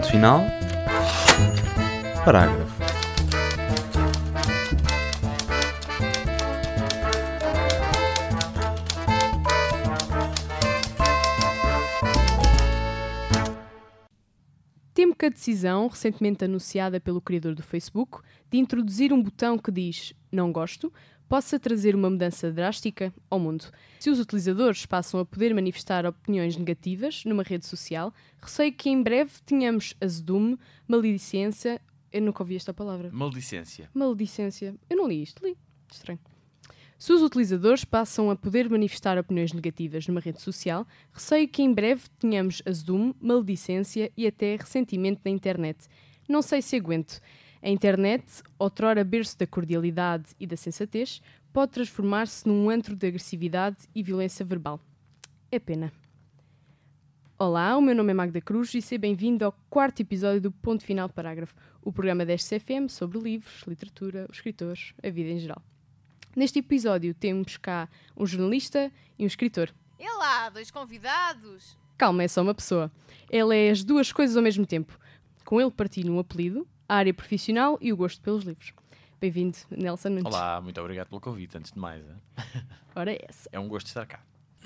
Ponto final. Parágrafo. Temo que a decisão, recentemente anunciada pelo criador do Facebook, de introduzir um botão que diz não gosto, possa trazer uma mudança drástica ao mundo. Se os utilizadores passam a poder manifestar opiniões negativas numa rede social, receio que em breve tenhamos azedume, maledicência. Eu nunca ouvi esta palavra. Maldicência. Maledicência. Eu não li isto, li. Estranho. Se os utilizadores passam a poder manifestar opiniões negativas numa rede social, receio que em breve tenhamos azedume, maledicência e até ressentimento na internet. Não sei se aguento. A internet, outrora berço da cordialidade e da sensatez, pode transformar-se num antro de agressividade e violência verbal. É pena. Olá, o meu nome é Magda Cruz e seja bem-vindo ao quarto episódio do Ponto Final Parágrafo, o programa da SCFM sobre livros, literatura, escritores, a vida em geral. Neste episódio temos cá um jornalista e um escritor. E lá, dois convidados. Calma, é só uma pessoa. Ele é as duas coisas ao mesmo tempo. Com ele partilho um apelido, a área profissional e o gosto pelos livros. Bem-vindo, Nelson Nunes. Olá, muito obrigado pelo convite, antes de mais. Ora, é essa. É um gosto estar cá.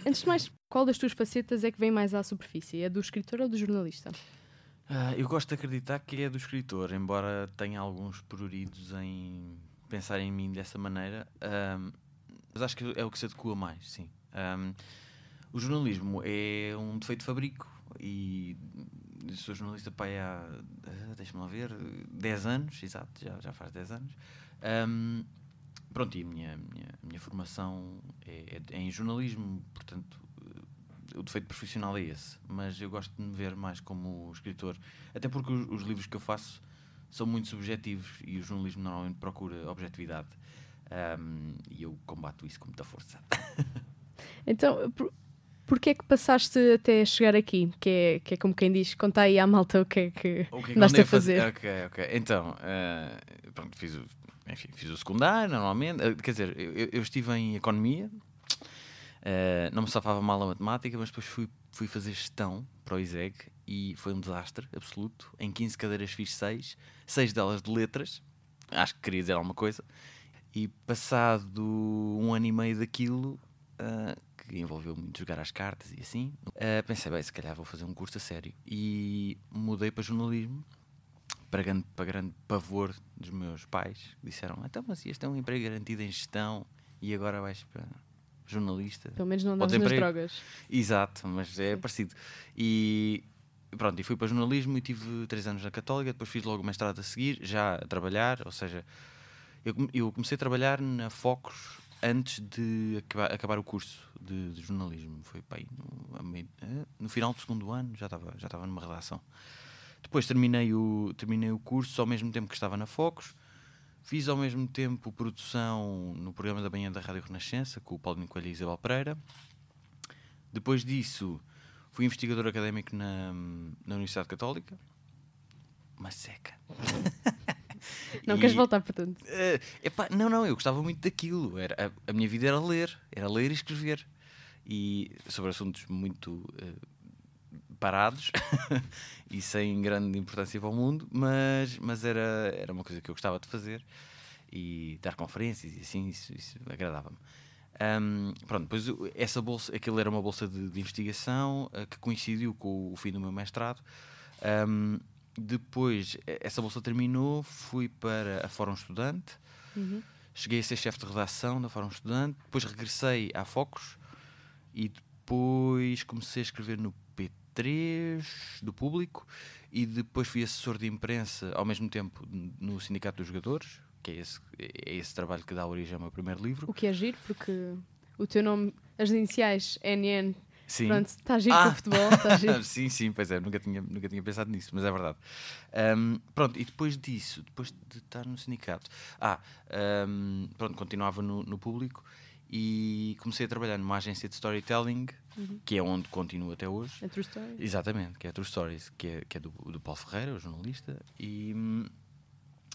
Antes de mais, qual das tuas facetas é que vem mais à superfície? É do escritor ou do jornalista? Uh, eu gosto de acreditar que é do escritor, embora tenha alguns pruridos em pensar em mim dessa maneira, um, mas acho que é o que se adequa mais, sim. Um, o jornalismo é um defeito de fabrico e sou jornalista pai há, deixa-me lá ver, 10 anos, exato, já, já faz 10 anos. Um, pronto, e a minha, minha, minha formação é, é, em jornalismo, portanto, o defeito profissional é esse. Mas eu gosto de me ver mais como escritor, até porque os, os livros que eu faço são muito subjetivos e o jornalismo normalmente procura objetividade. Um, e eu combato isso com muita força. então, porquê é que passaste até chegar aqui? Que é, que é como quem diz, conta aí à malta o que é que, o que, é andaste a fazer. fazer. Ok, ok. Então, uh, pronto, fiz o, enfim, fiz o secundário normalmente. Uh, quer dizer, eu, eu, estive em economia, uh, não me safava mal a matemática, mas depois fui, fui fazer gestão para o ISEG e foi um desastre absoluto. Em 15 cadeiras fiz 6, 6 delas de letras, acho que queria dizer alguma coisa. E passado um ano e meio daquilo, uh, que envolveu muito jogar as cartas e assim, uh, pensei, bem, se calhar vou fazer um curso a sério. E mudei para jornalismo, para grande, para grande pavor dos meus pais, disseram: então, mas este é um emprego garantido em gestão e agora vais para jornalista. Pelo menos não andas nas drogas. Exato, mas é Sim. parecido. E pronto, e fui para jornalismo e tive três anos na Católica, depois fiz logo o mestrado a seguir, já a trabalhar, ou seja, eu, eu comecei a trabalhar na Focus antes de acabar, acabar o curso de, de jornalismo. Foi pai, no, eh, no, final do segundo ano, já estava já estava numa redação. Depois terminei o, terminei o curso ao mesmo tempo que estava na Focus. Fiz ao mesmo tempo produção no programa da manhã da Rádio Renascença com o Paulo Coelho e Isabel Pereira. Depois disso, Fui investigador académico na, na Universidade Católica. Uma seca. Não e, queres voltar, portanto? Uh, epá, não, não, eu gostava muito daquilo. Era, a, a, minha vida era ler, era ler e escrever. E sobre assuntos muito uh, parados e sem grande importância para o mundo, mas, mas era, era uma coisa que eu gostava de fazer e dar conferências e assim, isso, isso agradava-me. Um, pronto, depois essa bolsa, aquilo era uma bolsa de, de investigação uh, que coincidiu com o, fim do meu mestrado. Um, depois essa bolsa terminou, fui para a Fórum Estudante, uhum. cheguei a ser chefe de redação da Fórum Estudante, depois regressei à Focus e depois comecei a escrever no P3 do público e depois fui assessor de imprensa ao mesmo tempo no Sindicato dos Jogadores, que é esse, é esse trabalho que dá origem ao meu primeiro livro. O que é giro, porque o teu nome, as iniciais NN, sim. pronto, está giro ah. o futebol, está giro. sim, sim, pois é, nunca tinha, nunca tinha pensado nisso, mas é verdade. Um, pronto, e depois disso, depois de estar no sindicato, ah, um, pronto, continuava no, no, público e comecei a trabalhar numa agência de storytelling, uhum. que é onde continuo até hoje. É True Stories? Exatamente, que é True Stories, que é, que é do, do Paulo Ferreira, o jornalista, e...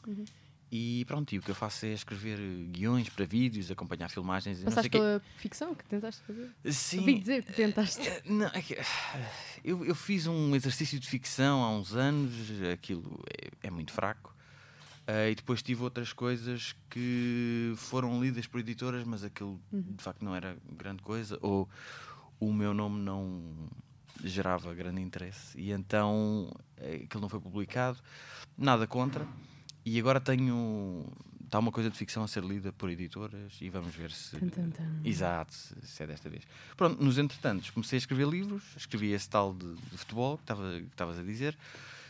Uhum E pronto, e o que eu faço é escrever guiões para vídeos, acompanhar filmagens Passaste pela ficção que tentaste fazer? Sim. Ouvi dizer que tentaste. Eh, Não, é que, eu, eu fiz um exercício de ficção há uns anos, aquilo é, é muito fraco. Eh, e depois tive outras coisas que foram lidas por editoras, mas aquilo de facto não era grande coisa, ou o meu nome não gerava grande interesse, e então eh, aquilo não foi publicado. Nada contra. E agora tenho. Está uma coisa de ficção a ser lida por editoras e vamos ver se. Tum, tum, tum. Exato, se é desta vez. Pronto, nos entretantos, comecei a escrever livros, escrevi esse tal de, de futebol que estava- que estavas a dizer.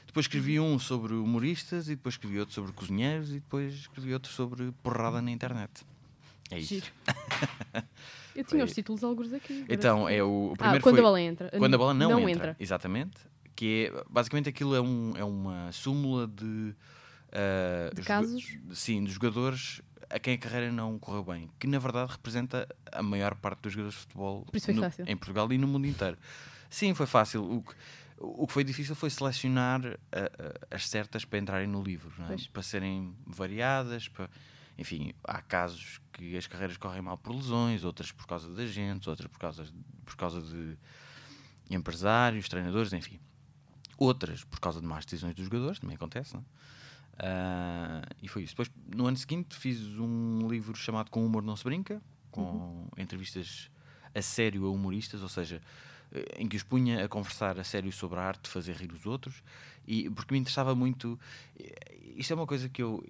Depois escrevi um sobre humoristas e depois escrevi outro sobre cozinheiros e depois escrevi outro sobre porrada na internet. É isso. Giro. Eu tinha os títulos alguns aqui. Então, é o, o ah, primeiro quando foi a bola entra. quando a bola não, entra. entra. Exatamente. Que é, basicamente aquilo é, um, é uma súmula de, ah, De casos? Sim, de jogadores a quem a carreira não correu bem. Que na verdade representa a maior parte dos jogadores de futebol no- em Portugal e no mundo inteiro. Sim, foi fácil. O que, o que foi difícil foi selecionar ah, as certas para entrarem no livro, é? Para serem variadas. Para... Enfim, há casos que as carreiras correm mal por lesões, outras por causa de agentes, outras por causa, por causa de empresários, treinadores, enfim. Outras por causa de más decisões dos jogadores, também acontece, não é? Ah, e foi isso. Depois, no ano seguinte, fiz um livro chamado Com Humor Não Se Brinca, com entrevistas a sério a humoristas, ou seja, eh, em que os punha a conversar a sério sobre a arte de fazer rir os outros, e porque me interessava muito. eh, Isto é uma coisa que eu.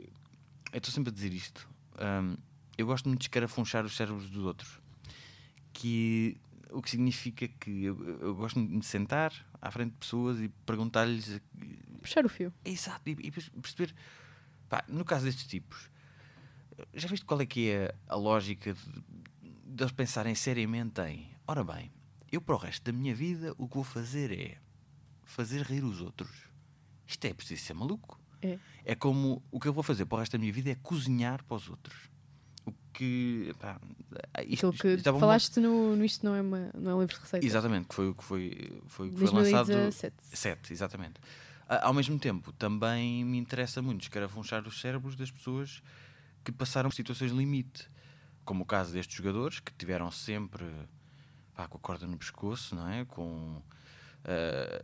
Eu estou sempre a dizer isto. ahm, eu gosto muito de escarafunchar os cérebros dos outros. Que, o que significa que eu, eu gosto de me sentar à frente de pessoas e perguntar-lhes Puxar o fio. Exato, e, e perceber. pá, no caso destes tipos, já viste qual é que é a lógica de, de eles pensarem seriamente em. Ora bem, eu para o resto da minha vida o que vou fazer é fazer rir os outros. Isto é preciso ser maluco. É. É como o que eu vou fazer para o resto da minha vida é cozinhar para os outros. Que. Pá, isto, Aquilo que isto uma- falaste no, no Isto não é, uma, não é um livro de receitas. Exatamente, que foi o que foi, foi, foi lançado. 2017. Sete, exatamente. A- Ao mesmo tempo, também me interessa muito escarafunchar os cérebros das pessoas que passaram por situações limite. Como o caso destes jogadores, que tiveram sempre pá, com a corda no pescoço, não é? Com. ah,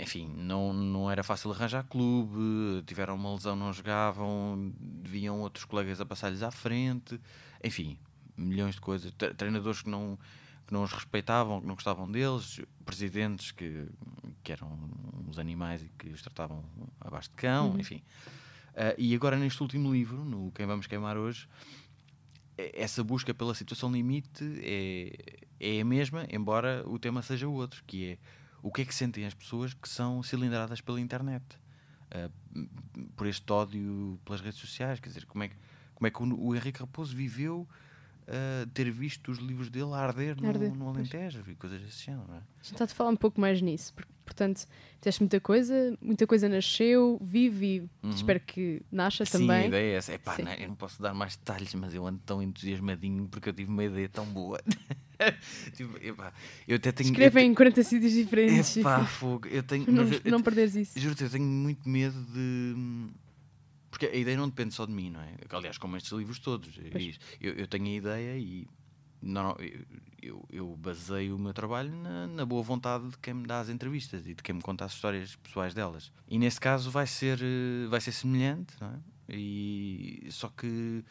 enfim, não, não era fácil arranjar clube, tiveram uma lesão, não jogavam, viam outros colegas a passar-lhes à frente, enfim, milhões de coisas. Tre- Treinadores que não, que não os respeitavam, que não gostavam deles, presidentes que, que eram uns animais e que os tratavam abaixo de cão, enfim. Ah, e agora, neste último livro, no Quem Vamos Queimar Hoje, essa busca pela situação limite é, é a mesma, embora o tema seja outro, que é o que é que sentem as pessoas que são cilindradas pela internet, m- por este ódio pelas redes sociais, quer dizer, como é que, como é que o, o Henrique Raposo viveu ah, ter visto os livros dele a arder no, Arder, no pois. Alentejo e coisas desse género, não é? A gente está a falar um pouco mais nisso. porque, portanto, tens muita coisa, muita coisa nasceu, vive e espero que nasça Uhum. Sim, a também. ideia é essa. Epá, Sim. não é? eu não posso dar mais detalhes, mas eu ando tão entusiasmadinho porque eu tive uma ideia tão boa. Tipo, epá, eu até tenho. Escreva eu em 40 sítios te- diferentes. Epá, fogo. Eu tenho. não, mas eu- não perderes isso. Juro-te, eu tenho muito medo de. Porque a ideia não depende só de mim, não é? Aliás, como estes livros todos. é. Eu, eu tenho a ideia e. Não, eu, eu, eu baseio o meu trabalho na, na boa vontade de quem me dá as entrevistas e de quem me conta as histórias pessoais delas. E nesse caso vai ser, eh, vai ser semelhante, não é? E, só que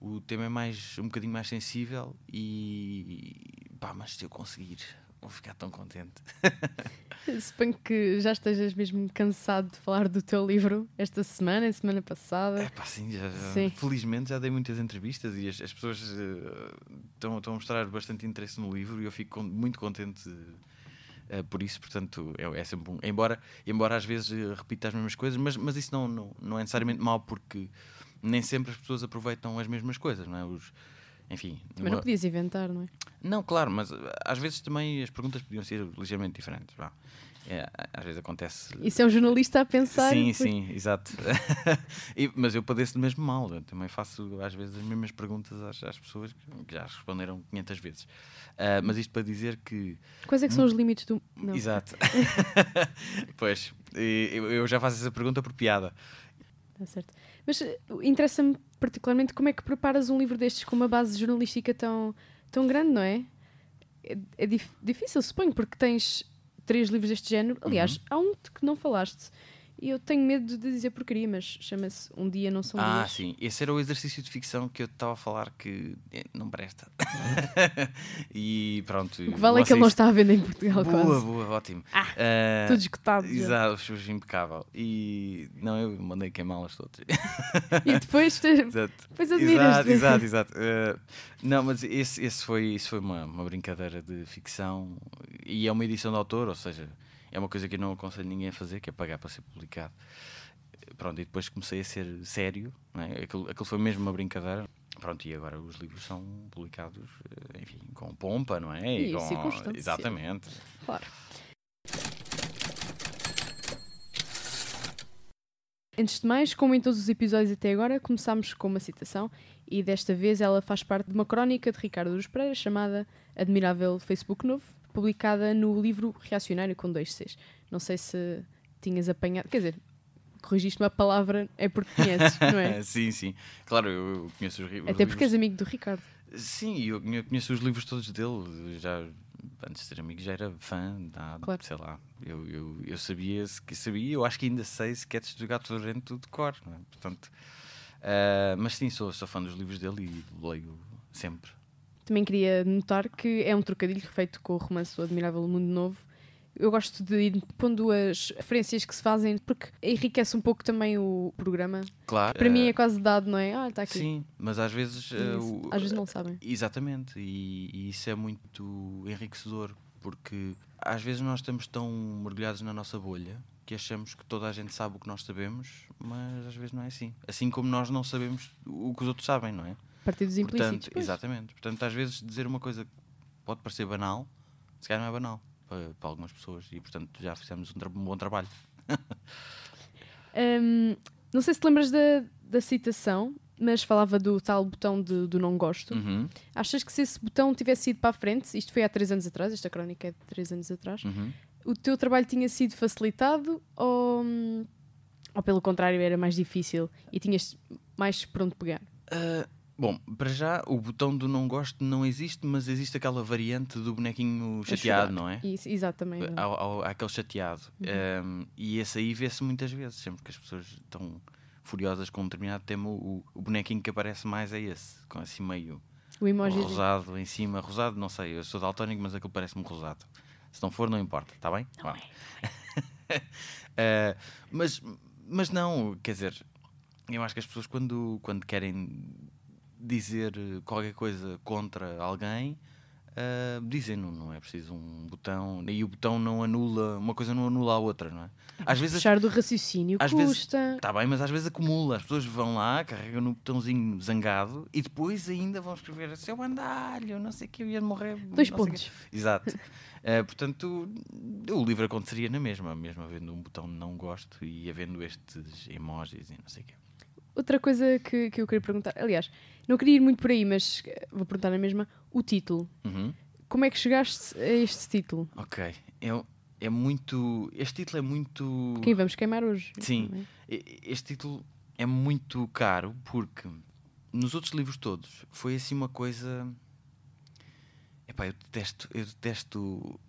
o tema é mais, um bocadinho mais sensível e. pá, mas se eu conseguir, vou ficar tão contente. Suponho que já estejas mesmo cansado de falar do teu livro esta semana, e semana passada. É pá, sim, já, Sim. felizmente já dei muitas entrevistas e as, as pessoas eh, estão estão a mostrar bastante interesse no livro e eu fico muito contente eh, por isso, portanto, é, é sempre um. Embora, embora às vezes eh, repita as mesmas coisas, mas, mas isso não, não, não é necessariamente mau porque nem sempre as pessoas aproveitam as mesmas coisas, não é? Os, enfim, Também não podias inventar, não é? não, claro, mas eh, às vezes também as perguntas podiam ser ligeiramente diferentes. vá. É, às vezes acontece Isso é um jornalista a pensar. Sim, sim, exato. E- mas eu padeço do mesmo mal. Eu também faço às vezes as mesmas perguntas às, às pessoas que já responderam 500 vezes. Ah, mas isto para dizer que. Quais é que são os limites do. Não. Exato. pois, eu, eu já faço essa pergunta por piada. Tá certo. Mas eh, interessa-me particularmente como é que preparas um livro destes com uma base jornalística tão, tão grande, não é? É, é dif- difícil, suponho, porque tens três livros deste género. Aliás, Uhum. há um de que não falaste. E eu tenho medo de dizer porcaria, mas chama-se Um Dia Não São Ah, Dias. sim. Esse era o exercício de ficção que eu estava a falar que eh, não presta. e pronto. O que vale é que ele não está à venda em Portugal, Boa, quase. boa, ótimo. Ah, Eh, Tudo esgotado. já. Exato, shows impecável. E não, eu mandei queimá-las todas. E depois, te- exato. depois admiras Exato, exato, exato. Eh, não, mas esse, esse foi, isso foi uma, uma brincadeira de ficção e é uma edição de autor, ou seja, é uma coisa que eu não aconselho ninguém a fazer, que é pagar para ser publicado. Pronto, e depois comecei a ser sério, não é? aquilo, aquilo foi mesmo uma brincadeira. Pronto, e agora os livros são publicados, eh, enfim, com pompa, não é? E com, circunstância. Exatamente. Claro. Antes de mais, como em todos os episódios até agora, começámos com uma citação e desta vez ela faz parte de uma crónica de Ricardo Dos Pereira chamada Admirável Facebook Novo, publicada no livro Reacionário com dois Cs. Não sei se tinhas apanhado, quer dizer, corrigiste uma palavra é porque conheces, não é? sim, sim. Claro, eu, conheço os, ri- os Até porque livros. és amigo do Ricardo. Sim, eu conhe- conheço os livros todos dele. Já, antes de ser amigo, já era fã. Há, Claro. Sei lá. Eu, eu, eu sabia, se que sabia, eu acho que ainda sei Sketches do Gato Fedorento de cor. Não é? Portanto, ah, mas sim, sou, sou fã dos livros dele e leio sempre. Também queria notar que é um trocadilho feito com o romance O Admirável Mundo Novo. Eu gosto de ir pondo as referências que se fazem porque enriquece um pouco também o programa. Claro. Para mim ah, é quase dado, não é? Ah, está aqui. Sim, mas às vezes. O- Às vezes não sabem. Exatamente, e, e isso é muito enriquecedor, porque às vezes nós estamos tão mergulhados na nossa bolha que achamos que toda a gente sabe o que nós sabemos, mas às vezes não é assim. Assim como nós não sabemos o que os outros sabem, não é? Partidos implícitos. Portanto, pois. exatamente. Portanto, às vezes dizer uma coisa que pode parecer banal, se calhar não é banal para, para algumas pessoas, e portanto já fizemos um, um bom trabalho. Hum, não sei se te lembras da, da citação, mas falava do tal botão de- do não gosto. Uhum, Achas que se esse botão tivesse ido para a frente, isto foi há três anos atrás, esta crónica é de três anos atrás, uhum. o teu trabalho tinha sido facilitado ou, ou pelo contrário era mais difícil e tinhas mais por onde pegar? Ah, bom, para já o botão do não gosto não existe, mas existe aquela variante do bonequinho A chateado, não é? Isso, exatamente. Há, há- há aquele chateado. Um, e esse aí vê-se muitas vezes, sempre que as pessoas estão furiosas com um determinado tema, o, o bonequinho que aparece mais é esse, com assim meio O emoji. rosado em cima. Rosado, não sei, eu sou daltónico, mas aquilo parece-me rosado. Se não for, não importa, está bem? Vá. Uh, mas, mas não, quer dizer, eu acho que as pessoas quando, quando querem dizer eh, qualquer coisa contra alguém, ah, dizem, não, não é preciso um botão, e o botão não anula, uma coisa não anula a outra, não é? Às vezes Puxar do raciocínio às custa. Está bem, mas às vezes acumula. As pessoas vão lá, carregam no botãozinho zangado e depois ainda vão escrever seu bandalho, não sei o que, eu ia morrer. Dois pontos. quê." Exato. Eh, portanto, o livro aconteceria na mesma, mesmo havendo um botão de não gosto e havendo estes emojis e não sei o quê. Outra coisa que, que eu queria perguntar, aliás, não queria ir muito por aí, mas eh, vou perguntar na mesma, o título. Uhum. Como é que chegaste a este título? Ok. É, é muito. Este título é muito. Quem vamos queimar hoje? Sim. é? Este título é muito caro porque nos outros livros todos foi assim uma coisa. Epá, eu detesto, eu detesto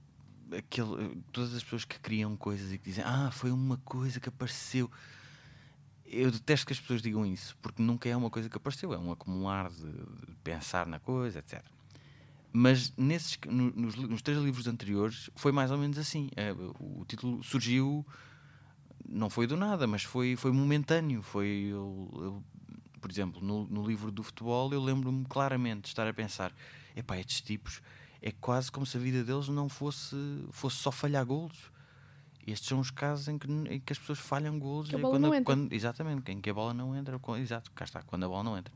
aquele, todas as pessoas que criam coisas e que dizem ah, foi uma coisa que apareceu. Eu detesto que as pessoas digam isso, porque nunca é uma coisa que apareceu, é um acumular de, de pensar na coisa, etc. Mas nesses, no- nos, nos três livros anteriores foi mais ou menos assim. É, o, o título surgiu não foi do nada, mas foi, foi momentâneo. Foi, eu, eu- por exemplo, no, no livro do futebol, eu lembro-me claramente de estar a pensar: epá, estes tipos é quase como se a vida deles não fosse, fosse só falhar golos. Estes são os casos em que, em que as pessoas falham golos. Que a bola quando, não entra. quando- exatamente, em que a bola não entra. quando- exato, cá está, quando a bola não entra.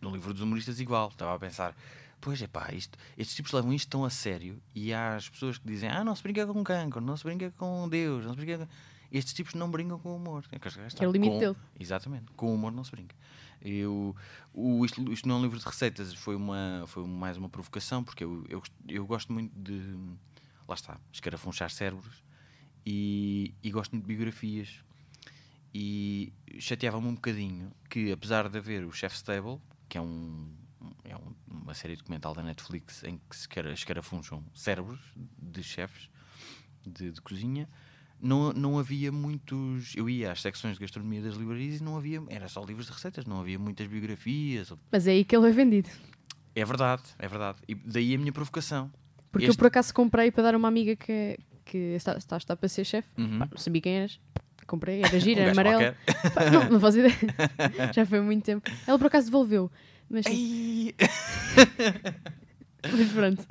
No livro dos humoristas, igual. Estava a pensar: pois é pá, isto, estes tipos levam isto tão a sério. E há as pessoas que dizem: ah, não se brinca com cancro, não se brinca com Deus, não se brinca com... Estes tipos não brincam com o humor. É que está, é o limite com- dele. Exatamente, com o humor não se brinca. Eu, o, isto, isto não é um livro de receitas, foi, uma, foi mais uma provocação, porque eu, eu, eu gosto muito de. Lá está, escarafunchar cérebros e, e gosto muito de biografias. E chateava-me um bocadinho que, apesar de haver o Chef's Table, que é, um, é um- uma série documental da Netflix em que se escara- escarafuncham cérebros de chefes de, de cozinha, não, não havia muitos. Eu ia às secções de gastronomia das livrarias e não havia. Era só livros de receitas, não havia muitas biografias. Mas é aí que ele é vendido. É verdade, é verdade. E daí a minha provocação. Porque eu Este- por acaso comprei para dar a uma amiga que, que está, está, está para ser chefe. Uhum. Não sabia quem eras. Comprei, era gira, Um era amarelo. Pá, não, não faço ideia. Já foi muito tempo. Ela por acaso devolveu. Mas sim, mas pronto.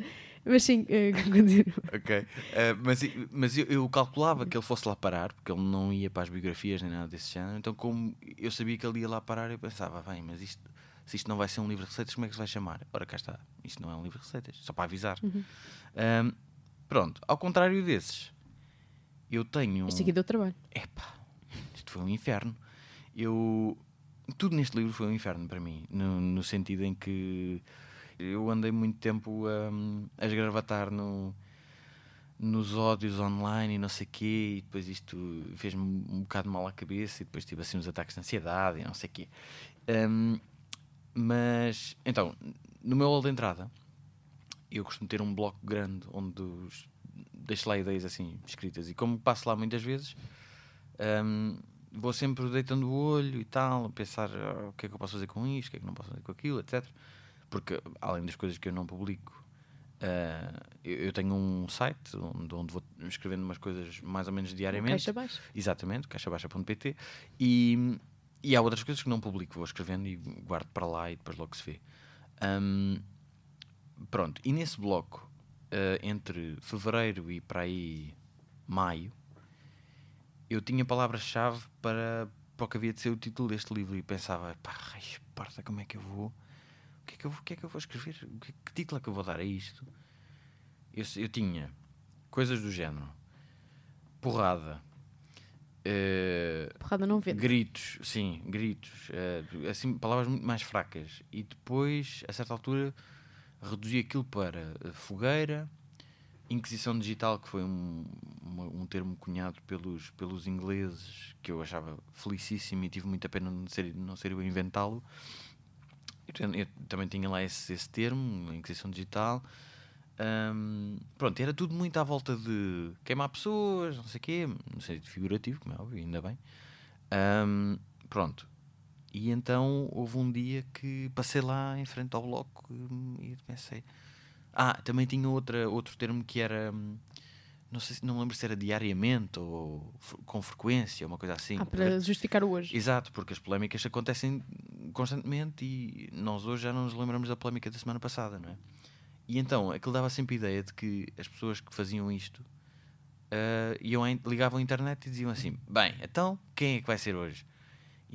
Mas sim, eh, continuo. Ok. Eh, mas mas eu, eu calculava que ele fosse lá parar, porque ele não ia para as biografias nem nada desse género. Então, como eu sabia que ele ia lá parar, eu pensava, bem, mas isto, se isto não vai ser um livro de receitas, como é que se vai chamar? Ora, cá está. Isto não é um livro de receitas, só para avisar. Ahm, pronto, ao contrário desses, eu tenho. Isto aqui deu trabalho. Epá, isto foi um inferno. Eu. Tudo neste livro foi um inferno para mim, no, no sentido em que eu andei muito tempo a esgravatar no, nos ódios online e não sei o quê, e depois isto fez-me um bocado mal à cabeça, e depois tive assim uns ataques de ansiedade e não sei o quê. Hum, mas, então, no meu hall de entrada, eu costumo ter um bloco grande onde os, deixo lá ideias assim escritas, e como passo lá muitas vezes, hum, vou sempre deitando o olho e tal, a pensar ah, o que é que eu posso fazer com isto, o que é que não posso fazer com aquilo, etc. Porque, além das coisas que eu não publico, ah, eu, eu tenho um site onde, onde vou escrevendo umas coisas mais ou menos diariamente. Caixa baixa. Exatamente, caixabaixa.pt. E, e há outras coisas que não publico, vou escrevendo e guardo para lá e depois logo se vê. Hum, pronto, e nesse bloco, eh, entre fevereiro e para aí maio, eu tinha palavras-chave para, para o que havia de ser o título deste livro e pensava, pá, parta, como é que eu vou? O que é que eu, vou- o que é que eu vou escrever? O que, que título é que eu vou dar a isto? Eu, eu tinha coisas do género, porrada, eh, Porrada não vende. gritos, sim, gritos, eh, assim, palavras muito mais fracas. E depois, a certa altura, reduzi aquilo para eh, fogueira, Inquisição Digital, que foi um, uma- um termo cunhado pelos, pelos ingleses, que eu achava felicíssimo e tive muita pena não ser, não ser eu a inventá-lo. Eu, eu também tinha lá esse, esse termo, Inquisição Digital. Ahm, pronto, era tudo muito à volta de queimar pessoas, não sei o quê, no sentido figurativo, como é óbvio, ainda bem. Ahm, pronto. E então houve um dia que passei lá em frente ao bloco hum, e pensei. Ah, também tinha outra, outro termo que era. hum, Não sei se não lembro se era diariamente ou com frequência, uma coisa assim. Ah, para justificar o hoje. Exato, porque as polémicas acontecem constantemente e nós hoje já não nos lembramos da polémica da semana passada, não é? E então aquilo dava sempre a ideia de que as pessoas que faziam isto ah, iam ligavam à internet e diziam assim: Bem, então quem é que vai ser hoje?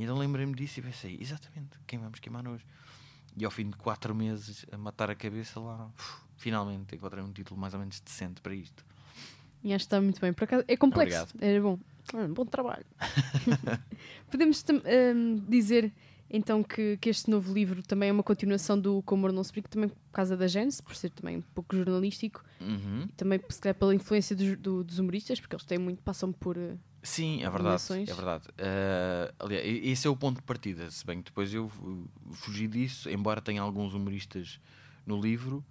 E então lembrei-me disso e pensei: Exatamente, quem vamos queimar hoje? E ao fim de quatro meses a matar a cabeça lá, uf, finalmente encontrei um título mais ou menos decente para isto. E acho que está muito bem. Por acaso, é complexo. Obrigado. Era bom. Ah, bom trabalho. Podemos hum, dizer então que, que este novo livro também é uma continuação do Com Amor Não Se também por causa da Gênesis, por ser também um pouco jornalístico, Uhum. e também se calhar pela influência dos, do- dos humoristas, porque eles têm muito, passam por. eh, Sim, é verdade. É verdade. Eh, aliás, esse é o ponto de partida, se bem que depois eu uh, fugi disso, embora tenha alguns humoristas no livro.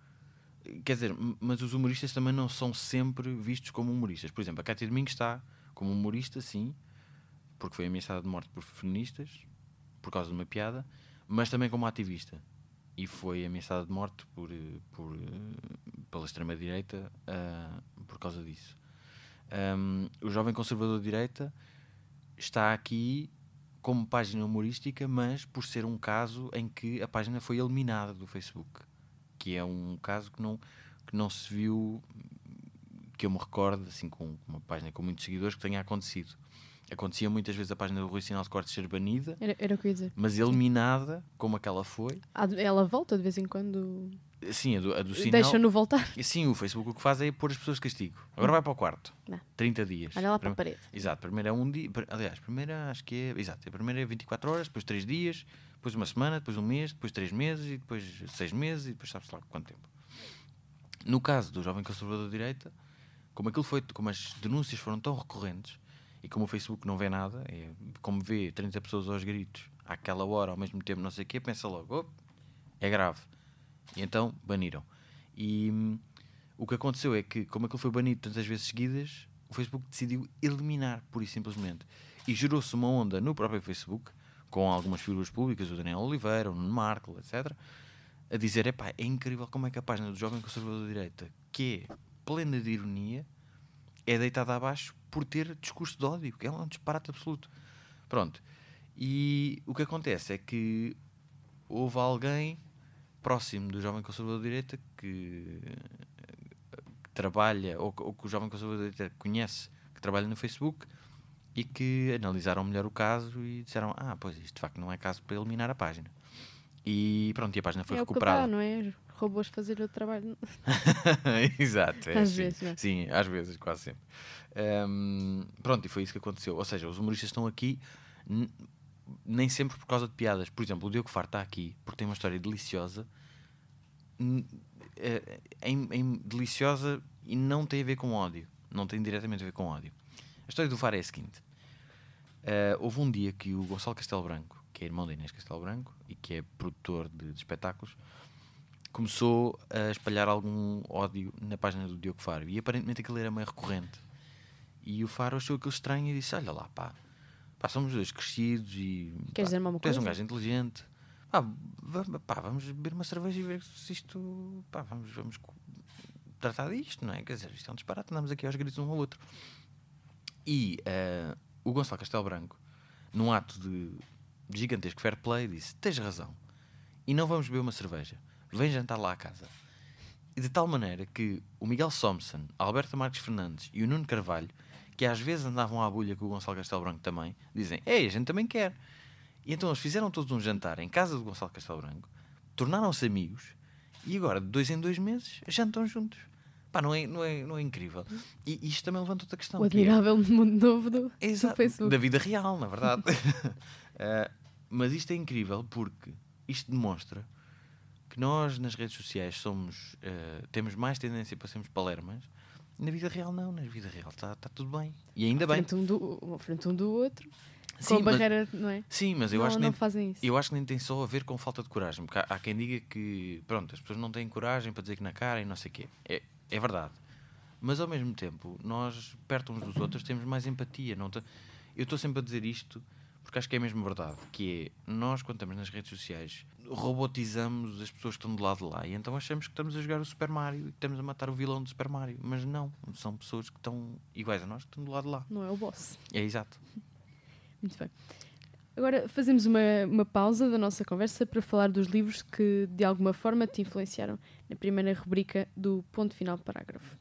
Quer dizer, mas os humoristas também não são sempre vistos como humoristas. Por exemplo, a Cátia Domingos está como humorista, sim, porque foi ameaçada de morte por feministas, por causa de uma piada, mas também como ativista. E foi ameaçada de morte por, por, pela extrema-direita ah, por causa disso. Um, o Jovem Conservador de Direita está aqui como página humorística, mas por ser um caso em que a página foi eliminada do Facebook, que é um caso que não, que não se viu, que eu me recordo, assim, com uma página com muitos seguidores, que tenha acontecido. Acontecia muitas vezes a página do Rui Sinal de Cortes ser banida, Era, era o que eu ia dizer. mas eliminada, como aquela foi. Ela volta de vez em quando. Sim, a do, a do Sinal. Deixa-no voltar. Sim, o Facebook o que faz é pôr as pessoas de castigo. Agora vai para o quarto. Não. 30 dias. Olha lá para a parede. Exato, primeiro é um dia. Aliás, primeiro acho que é. Exato, a primeira é 24 horas, depois 3 dias, depois uma semana, depois um mês, depois 3 meses e depois 6 meses e depois sabe-se lá quanto tempo. No caso do jovem conservador de direita, como aquilo foi, como as denúncias foram tão recorrentes E como o Facebook não vê nada, é, como vê 30 pessoas aos gritos àquela hora, ao mesmo tempo, não sei o quê, pensa logo, "Oh, é grave. E então baniram. E hum, o que aconteceu é que, como aquilo foi banido tantas vezes seguidas, o Facebook decidiu eliminar, pura e simplesmente. E gerou-se uma onda no próprio Facebook, com algumas figuras públicas, o Daniel Oliveira, o Nuno Marco, etc., a dizer: epá, é incrível como é que a página do Jovem Conservador da Direita, que é plena de ironia, é deitada abaixo por ter discurso de ódio, que é um disparate absoluto. Pronto. E o que acontece é que houve alguém próximo do Jovem Conservador da Direita que, trabalha, ou, que- ou que o Jovem Conservador da Direita conhece, que trabalha no Facebook, e que analisaram melhor o caso e disseram: Ah, pois isto de facto não é caso para eliminar a página. E pronto, e a página foi é o que recuperada. dá, não é? Robôs fazer o trabalho. Exato. é Às assim. vezes, não é? Sim, às vezes, quase sempre. Ahm, pronto, e foi isso que aconteceu. Ou seja, os humoristas estão aqui nem sempre por causa de piadas. Por exemplo, o Diogo Faro está aqui porque tem uma história deliciosa, em deliciosa e não tem a ver com ódio. Não tem diretamente a ver com ódio. A história do Faro é a seguinte: Ah, houve um dia que o Gonçalo Castelo Branco, que é irmão da Inês Castelo Branco e que é produtor de, de espetáculos, começou a espalhar algum ódio na página do Diogo Faro e aparentemente aquilo era meio recorrente. E o Faro achou aquilo estranho e disse: Olha lá, pá, pá somos dois crescidos e. Queres pá, dizer uma tu és um coisa? gajo inteligente. Pá, pá, vamos beber uma cerveja e ver se isto. Pá, vamos, vamos tratar disto, não é? Quer dizer, isto é um disparate, andamos aqui aos gritos um ao outro. E eh, o Gonçalo Castelo Branco, num ato de gigantesco fair play, disse: Tens razão, e não vamos beber uma cerveja, vem jantar lá à casa. E de tal maneira que o Miguel Somson, a Alberto Marques Fernandes e o Nuno Carvalho, que às vezes andavam à bulha com o Gonçalo Castelo Branco também, dizem: Ei, a gente também quer. E então eles fizeram todos um jantar em casa do Gonçalo Castelo Branco, tornaram-se amigos e agora, de dois em dois meses, jantam juntos. Pá, não é, não é, não é incrível? E isto também levanta outra questão. O que é- admirável mundo novo do, do Facebook. da vida real, na verdade. Eh, mas isto é incrível porque isto demonstra que nós nas redes sociais somos eh, temos mais tendência para sermos palermas. Na vida real não, na vida real está tá tudo bem. E ainda bem. Frente um do, frente um do outro. com Sim, mas, barreira, não é? sim, mas eu não, acho que nem, fazem isso. eu acho que nem tem só a ver com falta de coragem. Porque há, há quem diga que pronto, as pessoas não têm coragem para dizer que na cara e não sei o quê. É, é verdade. Mas ao mesmo tempo, nós, perto uns dos outros, temos mais empatia. Não Eu estou sempre a dizer isto porque acho que é mesmo verdade. Que é, nós, quando estamos nas redes sociais, robotizamos as pessoas que estão do lado de lá. E então achamos que estamos a jogar o Super Mario e que estamos a matar o vilão do Super Mario. Mas não, são pessoas que estão iguais a nós, que estão do lado de lá. Não é o boss. É exato. Muito bem. Agora fazemos uma, uma pausa da nossa conversa para falar dos livros que de alguma forma te influenciaram na primeira rubrica do ponto final parágrafo.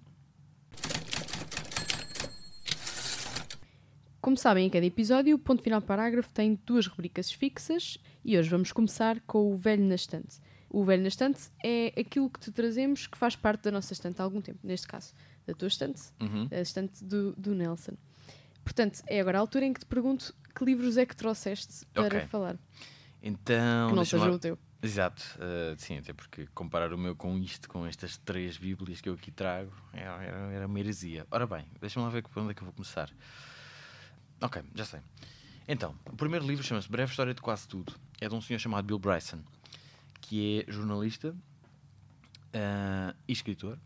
Como sabem, em cada episódio, o ponto final parágrafo tem duas rubricas fixas e hoje vamos começar com o Velho na Estante. O Velho na Estante é aquilo que te trazemos que faz parte da nossa estante há algum tempo, neste caso, da tua estante, Uhum. a estante do, do Nelson. Portanto, é agora a altura em que te pergunto que livros é que trouxeste para Ok. falar, Então, que não seja o teu. Exato, eh, sim, até porque comparar o meu com isto, com estas três Bíblias que eu aqui trago, era, era, era uma heresia. Ora bem, deixa-me lá ver por onde é que eu vou começar. Ok, já sei. Então, o primeiro livro chama-se Breve História de Quase Tudo. É de um senhor chamado Bill Bryson, que é jornalista eh, e escritor.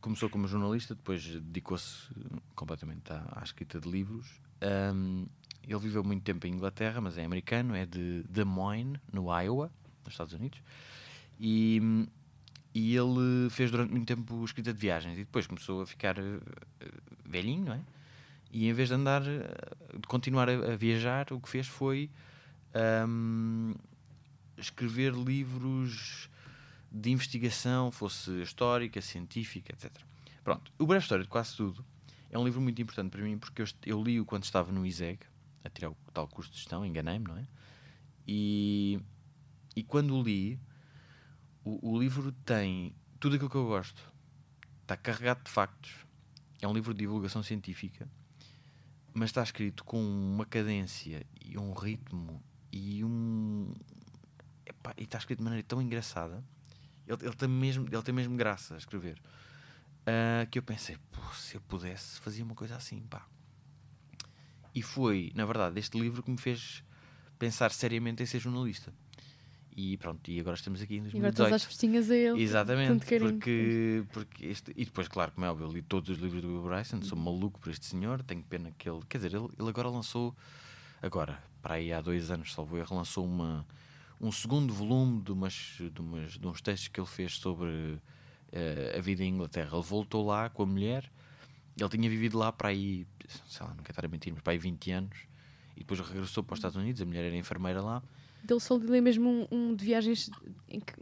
Começou como jornalista, depois dedicou-se completamente à, à escrita de livros. Ahm, ele viveu muito tempo em Inglaterra, mas é americano, é de Des Moines, no Iowa, nos Estados Unidos. E, e ele fez durante muito tempo escrita de viagens e depois começou a ficar eh, velhinho, não é? E em vez de andar, eh, de continuar a, a viajar, o que fez foi ahm, escrever livros de investigação, fosse histórica, científica, etc. Pronto, o Breve História de Quase Tudo é um livro muito importante para mim porque eu, eu li-o quando estava no ISEG, a tirar o tal curso de gestão, enganei-me, não é? E, e quando li, o, o livro tem tudo aquilo que eu gosto. Está carregado de factos. É um livro de divulgação científica, mas está escrito com uma cadência e um ritmo e um. Epá, e está escrito de maneira tão engraçada. Ele, ele, tem, mesmo, ele tem mesmo graça a escrever. Ah, que eu pensei, se eu pudesse, fazia uma coisa assim, pá. E foi, na verdade, este livro que me fez pensar seriamente em ser jornalista. E pronto, e agora estamos aqui em E agora estás 2018. às festinhas a ele. Exatamente, porque, porque este, e depois, claro, como é óbvio, eu li todos os livros do Bill Bryson, sou maluco por este senhor, tenho pena que ele, quer dizer, ele, ele agora lançou, agora, para aí há dois anos, salvo erro, lançou uma, um segundo volume de, umas, de, umas, de uns textos que ele fez sobre eh, a vida em Inglaterra. Ele voltou lá com a mulher, ele tinha vivido lá para aí, sei lá, não quero estar a mentir, mas para aí 20 anos, e depois regressou para os Estados Unidos, a mulher era enfermeira lá, Dele só li mesmo um, um de viagens em que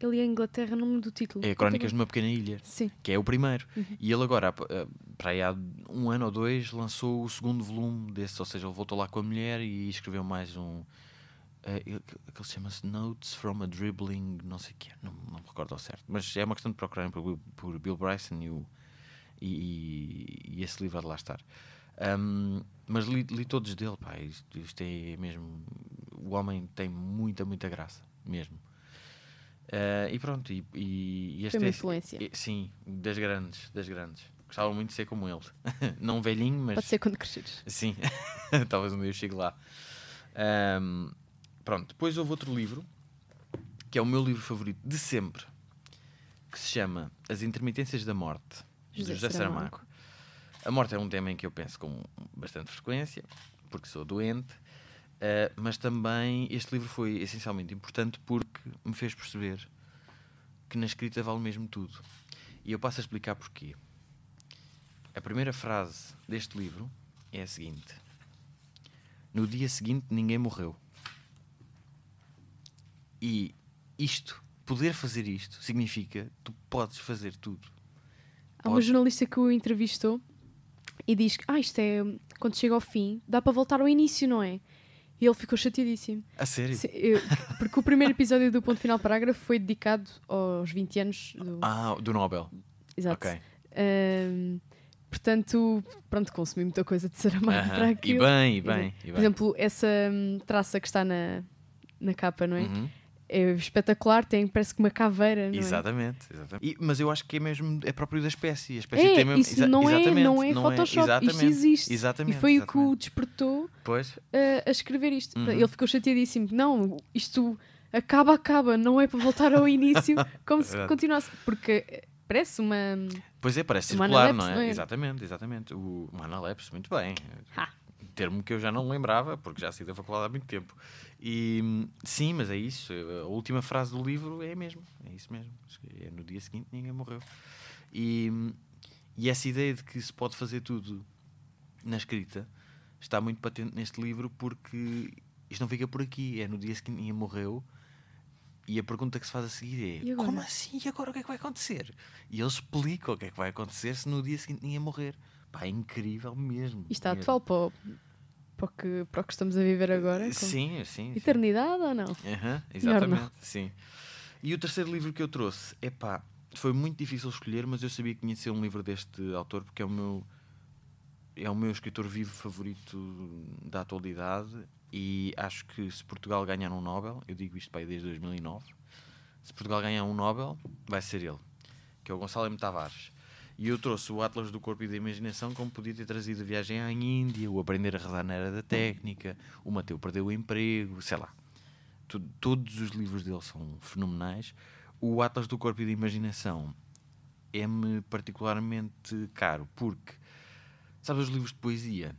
ele à Inglaterra, não me do título. é Crónicas de uma Pequena Ilha. Sim. que é o primeiro. E ele agora, há- para aí há um ano ou dois, lançou o segundo volume desse, ou seja, ele voltou lá com a mulher e escreveu mais um. eh, ele- aquele chama-se Notes from a Dribbling, não sei o que é, não, não me recordo ao certo, mas é uma questão de procurarem por, Bill- por Bill Bryson e, o, e, e esse livro há de lá estar. Ahm, mas li, li todos dele, pá, isto, isto é mesmo. O homem tem muita, muita graça, mesmo. Ah, e pronto, e, e, e este Foi uma é- influência. é- sim, das grandes, das grandes. Gostava muito de ser como ele. Não velhinho, mas. Pode ser quando cresceres. Sim, talvez um dia eu chegue lá. Ahm, pronto, depois houve outro livro, que é o meu livro favorito de sempre, que se chama As Intermitências da Morte, de José José Saramago. Saramago. A morte é um tema em que eu penso com bastante frequência, porque sou doente, ah, mas também este livro foi essencialmente importante porque me fez perceber que na escrita vale mesmo tudo. E eu passo a explicar porquê. A primeira frase deste livro é a seguinte: No dia seguinte ninguém morreu. E isto, poder fazer isto, significa tu podes fazer tudo. Há uma jornalista que o entrevistou e diz que ah, isto é quando chega ao fim, dá para voltar ao início, não é? E ele ficou chateadíssimo. A sério? Sim, eu- porque o primeiro episódio do Ponto Final Parágrafo foi dedicado aos 20 anos do. Ah, do Nobel. Exato. Ok. Ahm, portanto, pronto, consumi muita coisa de Saramago Aham. para E aquilo. bem, e bem. E Por bem. exemplo, essa traça que está na, na capa, não é? Uhum. É espetacular, tem parece que uma caveira, não é? Exatamente, exatamente. E- mas eu acho que é mesmo é próprio da espécie. A espécie É, tem mesmo, isso não, é, exatamente, não é Photoshop, isto exatamente, existe. Exatamente. e foi o que o exatamente. despertou Pois, a, a escrever isto. Uhum. Ele ficou chateadíssimo. Não, isto acaba, acaba, não é para voltar ao início, como se continuasse. Porque parece uma. pois é, parece circular, não é? não é? Exatamente, exatamente. O uma analepse, muito bem. Ha. Termo que eu já não lembrava, porque já saí da faculdade há muito tempo. E sim, mas é isso. A última frase do livro é mesmo. É isso mesmo. É no dia seguinte ninguém morreu. E, e essa ideia de que se pode fazer tudo na escrita está muito patente neste livro porque isto não fica por aqui. É no dia seguinte ninguém morreu. E a pergunta que se faz a seguir é: como assim? E agora o que é que vai acontecer? E ele explica o que é que vai acontecer se no dia seguinte ninguém morrer. Pá, é incrível mesmo. Isto está atual para o, para, o que, para o que estamos a viver agora. com Sim, sim. sim. Eternidade ou não? Aham, Melhor não. exatamente, sim. E o terceiro livro que eu trouxe, epá, foi muito difícil escolher, mas eu sabia que tinha de ser um livro deste autor porque é o meu é o meu escritor vivo favorito da atualidade e acho que se Portugal ganhar um Nobel, eu digo isto para aí desde 2009, se Portugal ganhar um Nobel, vai ser ele, que é o Gonçalo M. Tavares. E eu trouxe o Atlas do Corpo e da Imaginação, como podia ter trazido a viagem à Índia, o Aprender a Redar na Era da Técnica, o Mateu Perdeu o Emprego, sei lá. Tu- todos os livros dele são fenomenais. O Atlas do Corpo e da Imaginação é-me particularmente caro, porque, sabes, os livros de poesia,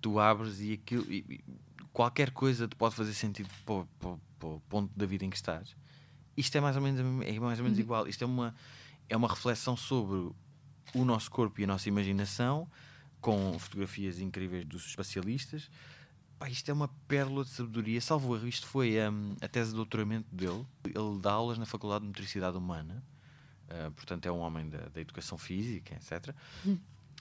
tu abres e aquilo. e- qualquer coisa te pode fazer sentido para, o- ponto da vida em que estás. Isto é mais ou menos, é mais ou menos igual. Isto é uma, é uma reflexão sobre o nosso corpo e a nossa imaginação, com fotografias incríveis dos especialistas. Pá, isto é uma pérola de sabedoria. Salvo erro, isto foi hum, a tese de doutoramento dele. Ele dá aulas na Faculdade de Motricidade Humana, ah, portanto, é um homem da, da educação física, etc.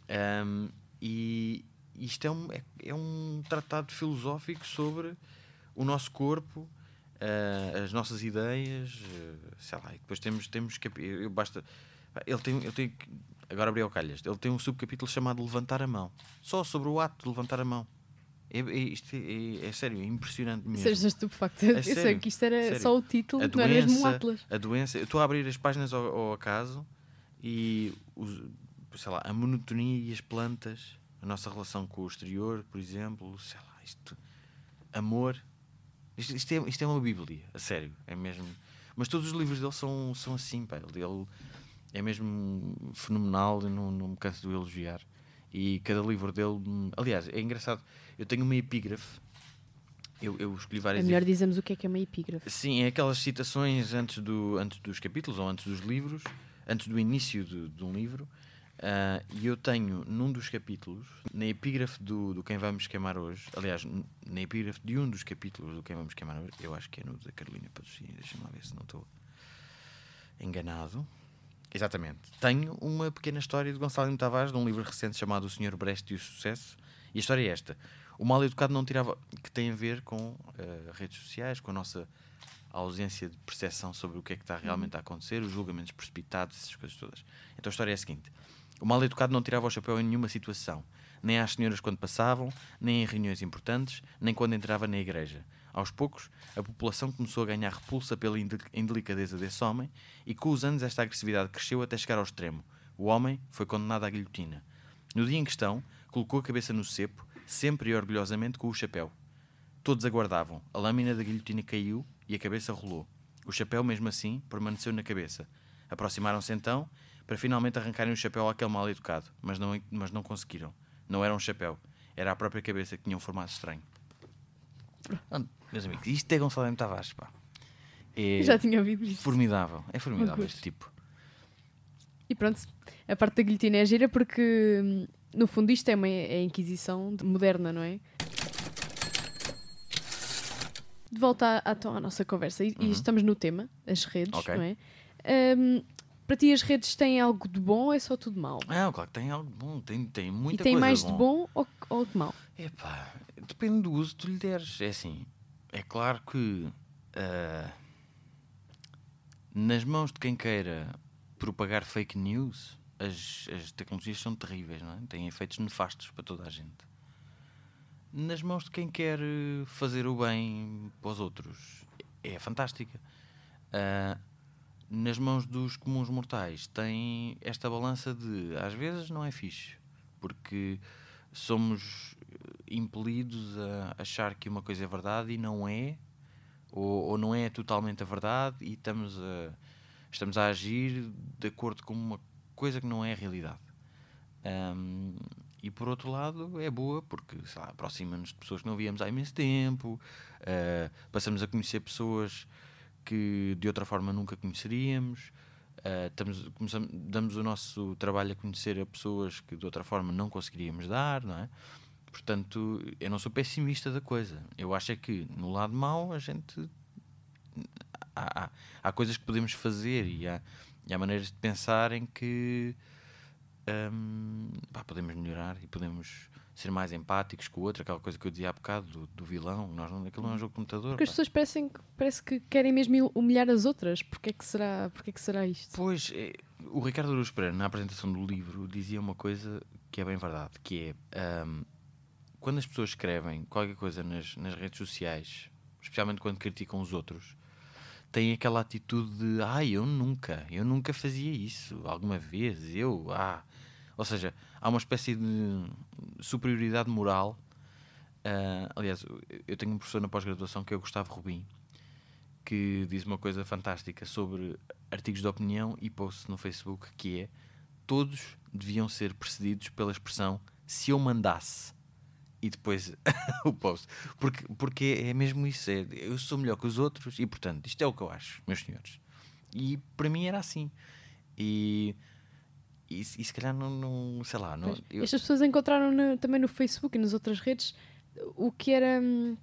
Um, e isto é um, é, é um tratado filosófico sobre o nosso corpo, ah, as nossas ideias, ah, sei lá, e depois temos, temos capi- eu, eu basta. Ele tem, ele tem, agora abri ao calhas, ele tem um subcapítulo chamado Levantar a Mão, só sobre o ato de levantar a mão. É, é, isto é, é- é sério, é impressionante mesmo. Seja estupefacto. Eu sei sério, que isto era sério. só o título, A não era mesmo um Atlas. A doença, eu estou a abrir as páginas ao, ao acaso e os- sei lá, a monotonia e as plantas, a nossa relação com o exterior, por exemplo, sei lá, isto, amor. Isto, isto, é, isto é uma bíblia, a sério, é mesmo. Mas todos os livros dele são, são assim, pá. Ele é mesmo fenomenal, não, não me canso de o elogiar. E cada livro dele, aliás, é engraçado. Eu tenho uma epígrafe. Eu, eu escolhi É várias melhor dizermos o que é que é uma epígrafe. Sim, é aquelas citações antes, do, antes dos capítulos ou antes dos livros, antes do início de, de um livro. Ah, e eu tenho num dos capítulos, na epígrafe do, do Quem Vamos Queimar Hoje, aliás, na epígrafe de um dos capítulos do Quem Vamos Queimar Hoje, eu acho que é no da Carolina Patrocínio, deixa-me lá ver se não estou enganado. Exatamente. Tenho uma pequena história de Gonçalo M. Tavares, de um livro recente chamado O Senhor Brest e o Sucesso. E a história é esta: O mal educado não tirava. que tem a ver com eh, redes sociais, com a nossa ausência de percepção sobre o que é que está realmente a acontecer, os julgamentos precipitados, essas coisas todas. Então a história é a seguinte: O mal educado não tirava o chapéu em nenhuma situação, nem às senhoras quando passavam, nem em reuniões importantes, nem quando entrava na igreja. Aos poucos, a população começou a ganhar repulsa pela inde- indelicadeza desse homem, e com os anos esta agressividade cresceu até chegar ao extremo. O homem foi condenado à guilhotina. No dia em questão, colocou a cabeça no cepo, sempre e orgulhosamente com o chapéu. Todos aguardavam. A lâmina da guilhotina caiu e a cabeça rolou. O chapéu, mesmo assim, permaneceu na cabeça. Aproximaram-se então para finalmente arrancarem o chapéu àquele mal educado, mas não, mas não conseguiram. Não era um chapéu, era a própria cabeça que tinha um formato estranho. Pronto, meus amigos, isto é Gonçalo M. Tavares, pá. É Já tinha ouvido isso. formidável, é formidável este tipo. E pronto, a parte da guilhotina é gira porque, no fundo, isto é, uma, é Inquisição de- moderna, não é? De volta à, então, à nossa conversa, e, e Uhum. estamos no tema, as redes, Ok. não é? Hum, para ti, as redes têm algo de bom ou é só tudo mau? Ah, claro que tem algo de bom, tem, tem muita e tem coisa mais de bom ou, ou de mau? Epá, depende do uso que tu lhe deres. É assim, é claro que ah, nas mãos de quem queira propagar fake news, as, as tecnologias são terríveis, não é? Têm efeitos nefastos para toda a gente. Nas mãos de quem quer fazer o bem para os outros, é fantástica. Ah, nas mãos dos comuns mortais, tem esta balança de às vezes não é fixe, porque somos impelidos a achar que uma coisa é verdade e não é, ou, ou não é totalmente a verdade, e estamos a, estamos a agir de acordo com uma coisa que não é a realidade. Ahm, e por outro lado, é boa porque aproxima-nos de pessoas que não víamos há imenso tempo, ah, passamos a conhecer pessoas que de outra forma nunca conheceríamos. ah, estamos, começamos, damos o nosso trabalho a conhecer a pessoas que de outra forma não conseguiríamos dar, não é? Portanto, eu não sou pessimista da coisa. Eu acho é que no lado mau a gente há, há, há coisas que podemos fazer e há, e há maneiras de pensar em que hum, pá, podemos melhorar e podemos ser mais empáticos com o outro, aquela coisa que eu dizia há bocado do, do vilão, nós não, aquilo não é um jogo de computador. Porque as pá. pessoas parecem, parece que querem mesmo humilhar as outras. Porquê é que será, porquê é que será isto? Pois, é, o Ricardo Aruz Pereira, na apresentação do livro, dizia uma coisa que é bem verdade, que é hum, quando as pessoas escrevem qualquer coisa nas, nas redes sociais, especialmente quando criticam os outros, têm aquela atitude de ai, eu nunca, eu nunca fazia isso, alguma vez, eu, ah. Ou seja, há uma espécie de superioridade moral. ah, aliás, eu- eu tenho um professor na pós-graduação que é o Gustavo Rubim, que diz uma coisa fantástica sobre artigos de opinião e posts no Facebook, que é todos deviam ser precedidos pela expressão se eu mandasse e depois o post. Porque, porque é mesmo isso, é, eu sou melhor que os outros e portanto isto é o que eu acho, meus senhores. E para mim era assim. E, e, se- e se calhar não, não sei lá, não, eu- Estas pessoas encontraram no- também no Facebook e nas outras redes o que era. hum,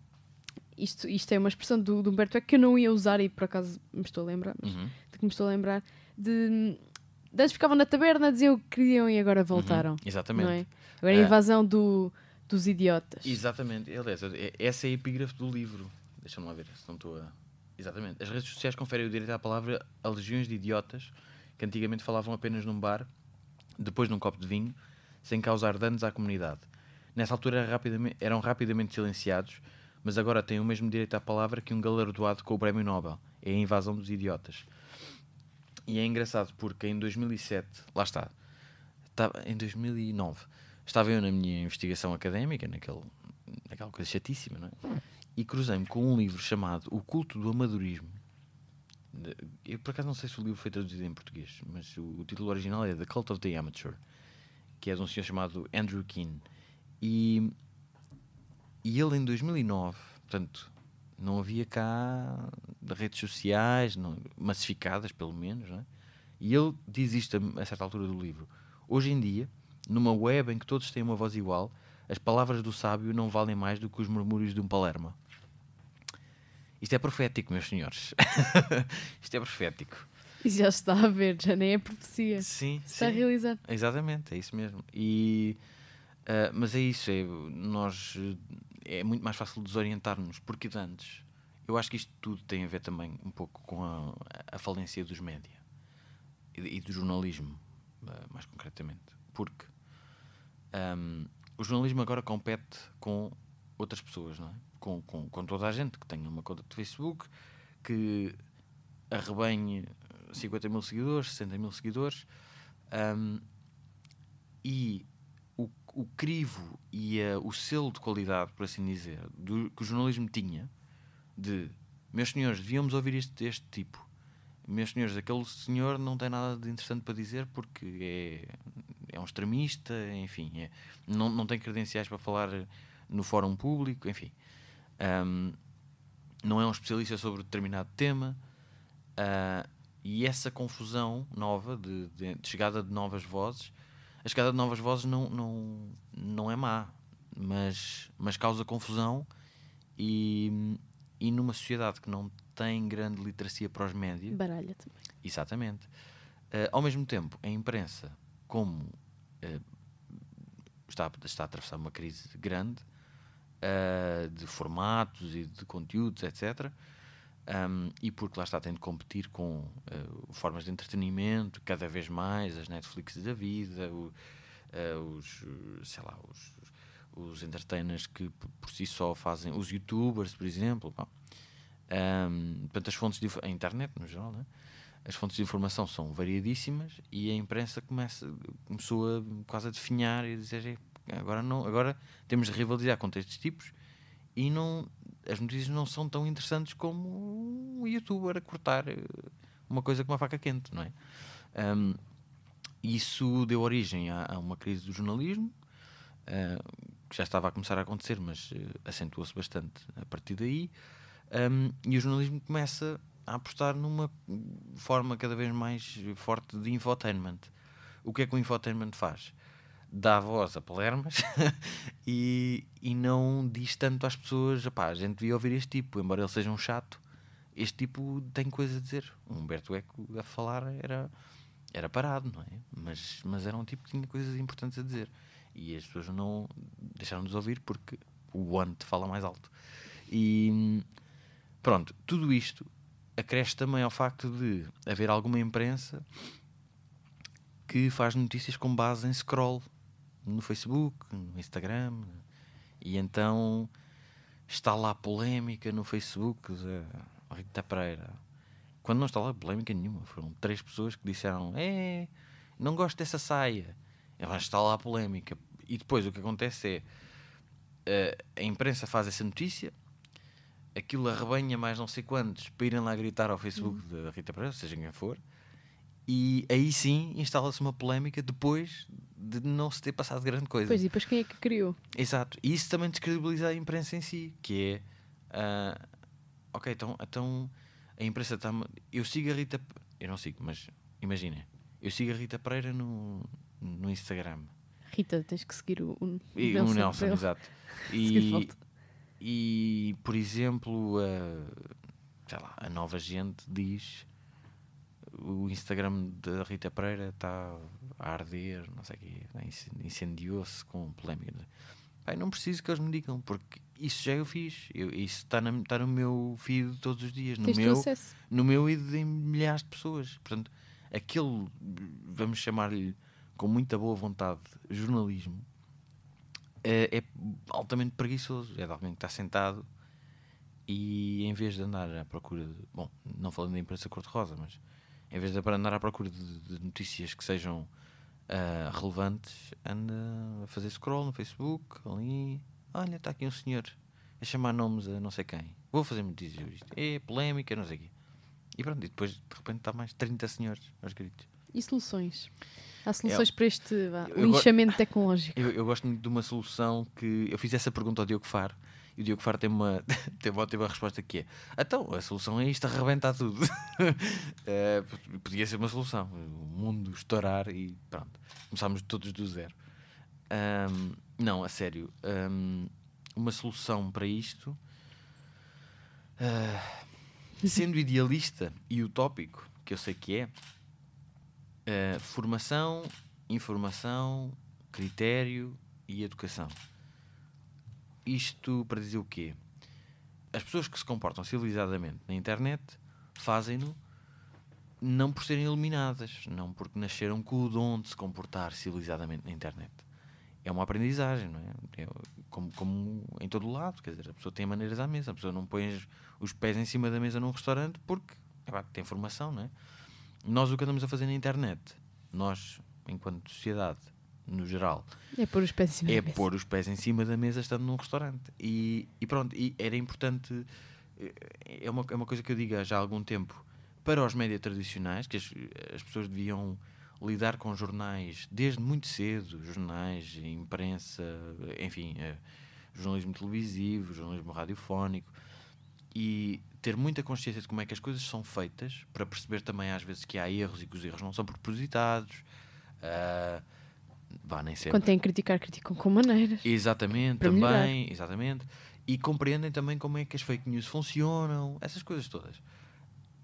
Isto, isto é uma expressão do, do Humberto Eco que eu não ia usar e por acaso me estou a lembrar, mas Uhum. de que me estou a lembrar, de. hum, Antes ficavam na taberna, diziam o que queriam e agora voltaram. Uhum, exatamente. É? Agora a Ah. invasão do, dos idiotas. Exatamente, aliás, é- essa é a epígrafe do livro. Deixa-me lá ver se não estou a. Exatamente. As redes sociais conferem o direito à palavra a legiões de idiotas que antigamente falavam apenas num bar, depois num copo de vinho, sem causar danos à comunidade. Nessa altura rapidamente- eram rapidamente silenciados, mas agora têm o mesmo direito à palavra que um galardoado com o Prémio Nobel. É a invasão dos idiotas. E é engraçado porque em 2007, lá está, em 2009, estava eu na minha investigação académica, naquele, naquela coisa chatíssima, não é? E cruzei-me com um livro chamado O Culto do Amadorismo. Eu por acaso não sei se o livro foi traduzido em português, mas o, o título original é The Cult of the Amateur, que é de um senhor chamado Andrew Keane. E, e ele em 2009, portanto, não havia cá redes sociais, não, massificadas pelo menos, não é? E ele diz isto a, a certa altura do livro. Hoje em dia, numa web em que todos têm uma voz igual, as palavras do sábio não valem mais do que os murmúrios de um palerma. Isto é profético, meus senhores. isto é profético. E já está a ver, já nem é profecia. Sim, Está a sim. realizar. Exatamente, é isso mesmo. E, ah, mas é isso, é, nós, é muito mais fácil desorientar-nos, porque de antes, eu acho que isto tudo tem a ver também um pouco com a, a falência dos média e, e do jornalismo, ah, mais concretamente. Porque ahm, o jornalismo agora compete com outras pessoas, não é? Com, com, com toda a gente que tenha uma conta de Facebook, que arrebanhe 50 mil seguidores, 60 mil seguidores, ahm, e o, o crivo e a- o selo de qualidade, por assim dizer, do, que o jornalismo tinha, de meus senhores, devíamos ouvir este, este tipo. Meus senhores, aquele senhor não tem nada de interessante para dizer porque é, é um extremista, enfim, é- não, não tem credenciais para falar no fórum público, enfim. Ahm, não é um especialista sobre determinado tema. ah, e essa confusão nova de, de- de chegada de novas vozes, a chegada de novas vozes não, não, não é má, mas, mas causa confusão e, e numa sociedade que não tem grande literacia para os médias, Baralha também. Exatamente. Eh, ao mesmo tempo, a imprensa, como eh, está, está a atravessar uma crise grande eh, de formatos e de conteúdos, etc., um, e porque lá está tendo de competir com eh, formas de entretenimento cada vez mais, as Netflix da vida, o- os, sei lá, os, os entertainers que por si só fazem, os youtubers, por exemplo, bom, um, portanto, as fontes a internet no geral, né? As fontes de informação são variadíssimas e a imprensa começa, começou a quase a definhar e a dizer "É, agora não, agora temos de rivalizar contra estes tipos e não as notícias não são tão interessantes como um youtuber a cortar eh, uma coisa com uma faca quente, não é? Um, isso deu origem a, a uma crise do jornalismo eh, que já estava a começar a acontecer, mas eh, acentuou-se bastante a partir daí. Um, e o jornalismo começa a apostar numa forma cada vez mais forte de infotainment. O que é que o infotainment faz? Dá voz a palermas e, e não diz tanto às pessoas: "Epá, a gente devia ouvir este tipo, embora ele seja um chato. Este tipo tem coisa a dizer. O Humberto Eco a falar era, era parado, não é? Mas, mas era um tipo que tinha coisas importantes a dizer. E as pessoas não deixaram de ouvir porque o One te fala mais alto. E pronto, tudo isto acresce também ao facto de haver alguma imprensa que faz notícias com base em scroll no Facebook, no Instagram, e então está lá polémica no Facebook da Rita Pereira. Quando não está lá polémica nenhuma, foram três pessoas que disseram: É, não gosto dessa saia. Lá está lá polémica. E depois o que acontece é eh, a imprensa faz essa notícia, aquilo arrebanha mais não sei quantos para irem lá gritar ao Facebook da Rita Pereira, seja quem for, e aí sim instala-se uma polémica depois de não se ter passado grande coisa. Pois, e depois quem é que criou? Exato. E isso também descredibiliza a imprensa em si, que é ah, ok, então, então a imprensa está. Eu sigo a Rita. Eu não sigo, mas imaginem, eu sigo a Rita Pereira no, no Instagram. Rita, tens que seguir o, o E o Nelson, para ele. exato. E. e por exemplo, a, sei lá, a nova gente diz o Instagram da Rita Pereira está a arder, não sei o quê, né, ince- incendiou-se com polémica. Pai, não preciso que eles me digam, porque isso já eu fiz. Eu, isso está, na, está no meu feed todos os dias, no Tens meu, no meu e de milhares de pessoas. Portanto, aquele, vamos chamar-lhe com muita boa vontade, jornalismo, é, é altamente preguiçoso. É de alguém que está sentado e em vez de andar à procura de. Bom, não falando da imprensa cor-de-rosa, mas em vez de andar à procura de, de notícias que sejam ah, relevantes, anda a fazer scroll no Facebook, ali. Olha, está aqui um senhor a chamar nomes a não sei quem. Vou fazer notícias isto. É polémica, não sei o quê. E pronto, e depois de repente está mais 30 senhores aos gritos. E soluções? Há soluções para este linchamento tecnológico? Eu, eu gosto muito de uma solução que. Eu fiz essa pergunta ao Diogo Faro e o Diogo Faro tem uma, tem uma ótima resposta que é: então, a solução é isto, arrebentar tudo. P- podia ser uma solução. O mundo estourar e pronto. Começámos todos do zero. Ahm, não, a sério. ahm, uma solução para isto. ah, sendo idealista e utópico, que eu sei que é, ah, formação, informação, critério e educação. Isto para dizer o quê? As pessoas que se comportam civilizadamente na internet fazem-no não por serem eliminadas, não porque nasceram com o dom de se comportar civilizadamente na internet. É uma aprendizagem, não é? É como, como em todo o lado, quer dizer, a pessoa tem maneiras à mesa, a pessoa não põe os- pés em cima da mesa num restaurante porque epá, tem formação, não é? Nós o que andamos a fazer na internet, nós, enquanto sociedade, no geral, É pôr os pés em cima é da mesa. pôr os pés em cima da mesa estando num restaurante. E, e pronto, e era importante. eh, É uma, é uma coisa que eu digo já há algum tempo para os média tradicionais, que as, as pessoas deviam lidar com jornais desde muito cedo jornais, imprensa, enfim, eh, jornalismo televisivo, jornalismo radiofónico e ter muita consciência de como é que as coisas são feitas para perceber também às vezes que há erros e que os erros não são propositados. ah, vá, nem sempre. Quando têm que criticar, criticam com maneiras. Exatamente, Para melhorar. também, exatamente. E compreendem também como é que as fake news funcionam, essas coisas todas.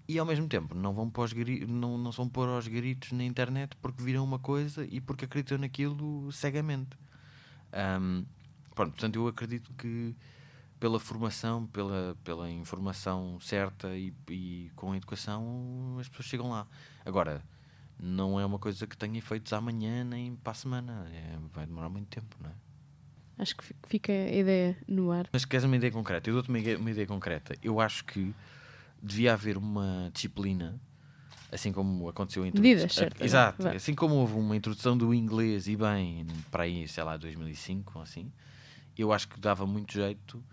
E ao mesmo tempo não vão pôr não, não se vão pôr aos gritos na internet porque viram uma coisa e porque acreditam naquilo cegamente. Ahm, pronto, portanto, eu acredito que pela formação, pela, pela informação certa e, e com a educação, as pessoas chegam lá. Agora, não é uma coisa que tenha efeitos amanhã nem para a semana. É, vai demorar muito tempo, não é? Acho que fi- fica a ideia no ar. Mas queres uma ideia concreta? Eu dou-te uma, ideia- uma ideia concreta. Eu acho que devia haver uma disciplina, assim como aconteceu em Medidas, certo, Exato. vá. Assim como houve uma introdução do inglês e bem, para aí, sei lá, 2005 ou assim, eu acho que dava muito jeito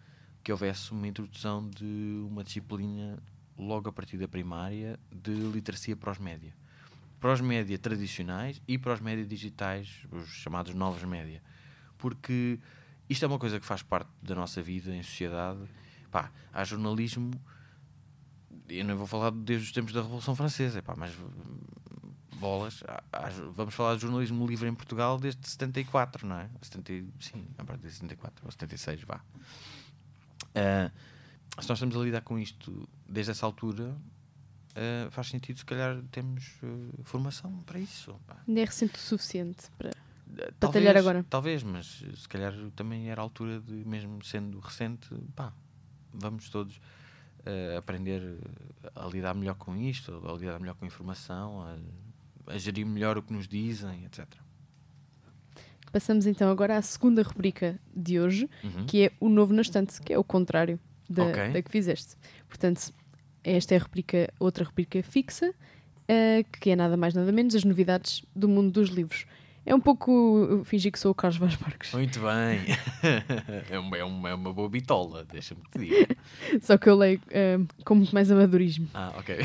que houvesse uma introdução de uma disciplina logo a partir da primária de literacia para os média. Para os média tradicionais e para os média digitais, os chamados novos média. Porque isto é uma coisa que faz parte da nossa vida em sociedade. Pá, há jornalismo, eu não vou falar desde os tempos da Revolução Francesa, pá, mas hum, bolas, há- há- vamos falar de jornalismo livre em Portugal desde 74, não é? 70, e- sim, a partir de 74 ou 76, vá. Ah, se nós estamos a lidar com isto desde essa altura, ah, faz sentido, se calhar, temos ah, formação para isso. Ainda é recente o suficiente para. Talvez, talhar agora. Talvez, mas se calhar também era a altura de, mesmo sendo recente, pá, vamos todos aprender a lidar melhor com isto, a lidar melhor com a informação, a, a gerir melhor o que nos dizem, etc. Passamos então agora à segunda rubrica de hoje, Uhum. que é o novo na estante, que é o contrário da, Ok. da que fizeste. Portanto, esta é a rubrica, outra rubrica fixa, eh, que é nada mais nada menos as novidades do mundo dos livros. É um pouco fingir que sou o Carlos Vaz Marques, Muito bem. é, uma, é, uma, é uma boa bitola, deixa-me te dizer. só que eu leio eh, com muito mais amadorismo. Ah, ok.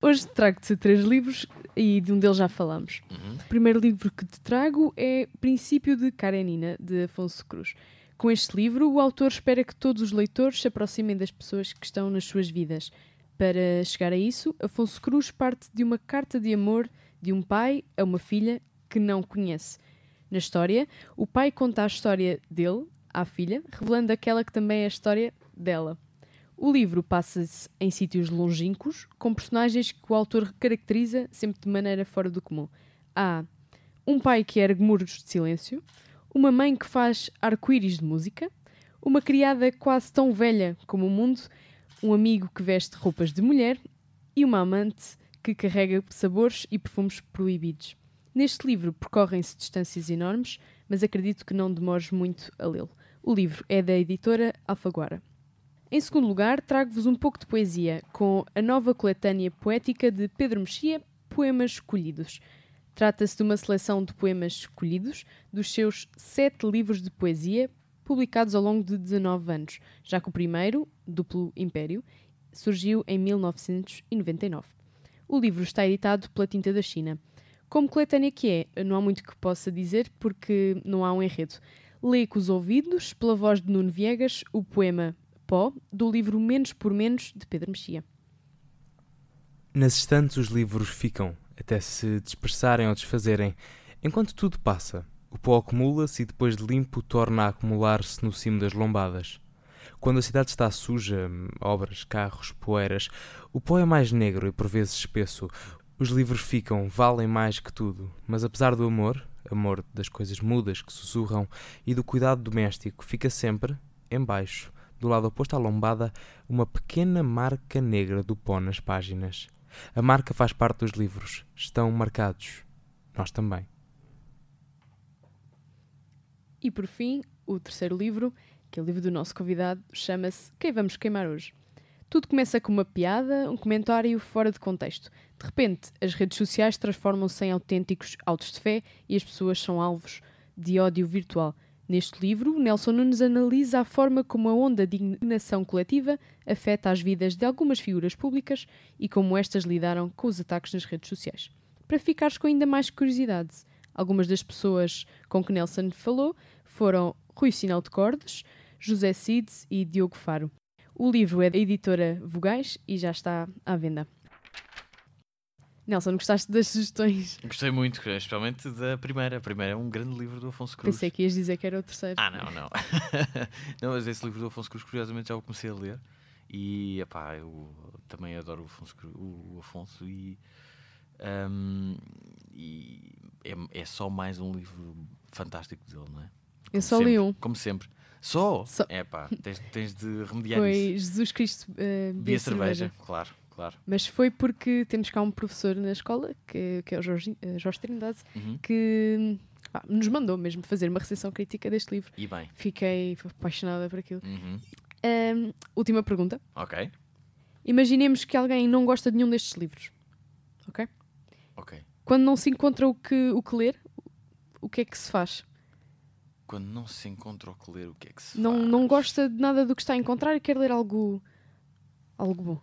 Hoje trago-te três livros e de um deles já falamos. Uhum. O primeiro livro que te trago é Princípio de Karenina, de Afonso Cruz. Com este livro, o autor espera que todos os leitores se aproximem das pessoas que estão nas suas vidas. Para chegar a isso, Afonso Cruz parte de uma carta de amor de um pai a uma filha que não conhece. Na história, o pai conta a história dele à filha, revelando aquela que também é a história dela. O livro passa-se em sítios longínquos, com personagens que o autor caracteriza sempre de maneira fora do comum. Há um pai que ergue muros de silêncio, uma mãe que faz arco-íris de música, uma criada quase tão velha como o mundo, um amigo que veste roupas de mulher e uma amante que carrega sabores e perfumes proibidos. Neste livro percorrem-se distâncias enormes, mas acredito que não demores muito a lê-lo. O livro é da editora Alfaguara. Em segundo lugar, trago-vos um pouco de poesia, com a nova coletânea poética de Pedro Mexia, Poemas Escolhidos. Trata-se de uma seleção de poemas escolhidos dos seus sete livros de poesia, publicados ao longo de 19 anos, já que o primeiro, Duplo Império, surgiu em 1999. O livro está editado pela Tinta da China. Como coletânea que é, não há muito que possa dizer porque não há um enredo. Lê com os ouvidos, pela voz de Nuno Viegas, o poema Pó, do livro Menos por Menos, de Pedro Mexia. Nas estantes os livros ficam, até se dispersarem ou desfazerem, enquanto tudo passa. O pó acumula-se e depois de limpo torna a acumular-se no cimo das lombadas. Quando a cidade está suja, obras, carros, poeiras, o pó é mais negro e por vezes espesso. Os livros ficam, valem mais que tudo, mas apesar do amor, amor das coisas mudas que sussurram e do cuidado doméstico, fica sempre, embaixo, do lado oposto à lombada, uma pequena marca negra do pó nas páginas. A marca faz parte dos livros. Estão marcados. Nós também. E por fim, o terceiro livro, que é o livro do nosso convidado, chama-se Quem Vamos Queimar Hoje. Tudo começa com uma piada, um comentário fora de contexto. De repente, as redes sociais transformam-se em autênticos autos de fé e as pessoas são alvos de ódio virtual. Neste livro, Nelson Nunes analisa a forma como a onda de indignação coletiva afeta as vidas de algumas figuras públicas e como estas lidaram com os ataques nas redes sociais. Para ficares com ainda mais curiosidade, algumas das pessoas com que Nelson falou foram Rui Sinal de Cordes, José Cides e Diogo Faro. O livro é da editora Vogais e já está à venda. Nelson, gostaste das sugestões? Gostei muito, especialmente da primeira. A primeira é um grande livro do Afonso Cruz. Pensei que ias dizer que era o terceiro. Ah, não, não. não, mas esse livro do Afonso Cruz, curiosamente, já o comecei a ler. E, epá, eu também adoro o Afonso, Cruz, o Afonso e, um, e é, é, só mais um livro fantástico dele, não é? Como eu só sempre, li um. Como sempre. Só? Só. É pá, tens, tens de remediar Foi isso. Jesus Cristo uh, Bia cerveja. cerveja. Claro, claro. Mas foi porque temos cá um professor na escola, que, que é o Jorge, uh, Jorge Trindade, uhum. que ah, nos mandou mesmo fazer uma recensião crítica deste livro. E bem. Fiquei apaixonada por aquilo. Uhum. Um, última pergunta. Ok. Imaginemos que alguém não gosta de nenhum destes livros. Ok? Ok. Quando não se encontra o que, o que ler, o que é que se faz? quando não se encontra o que ler, o que é que se não, faz? Não gosta de nada do que está a encontrar e quer ler algo, algo bom.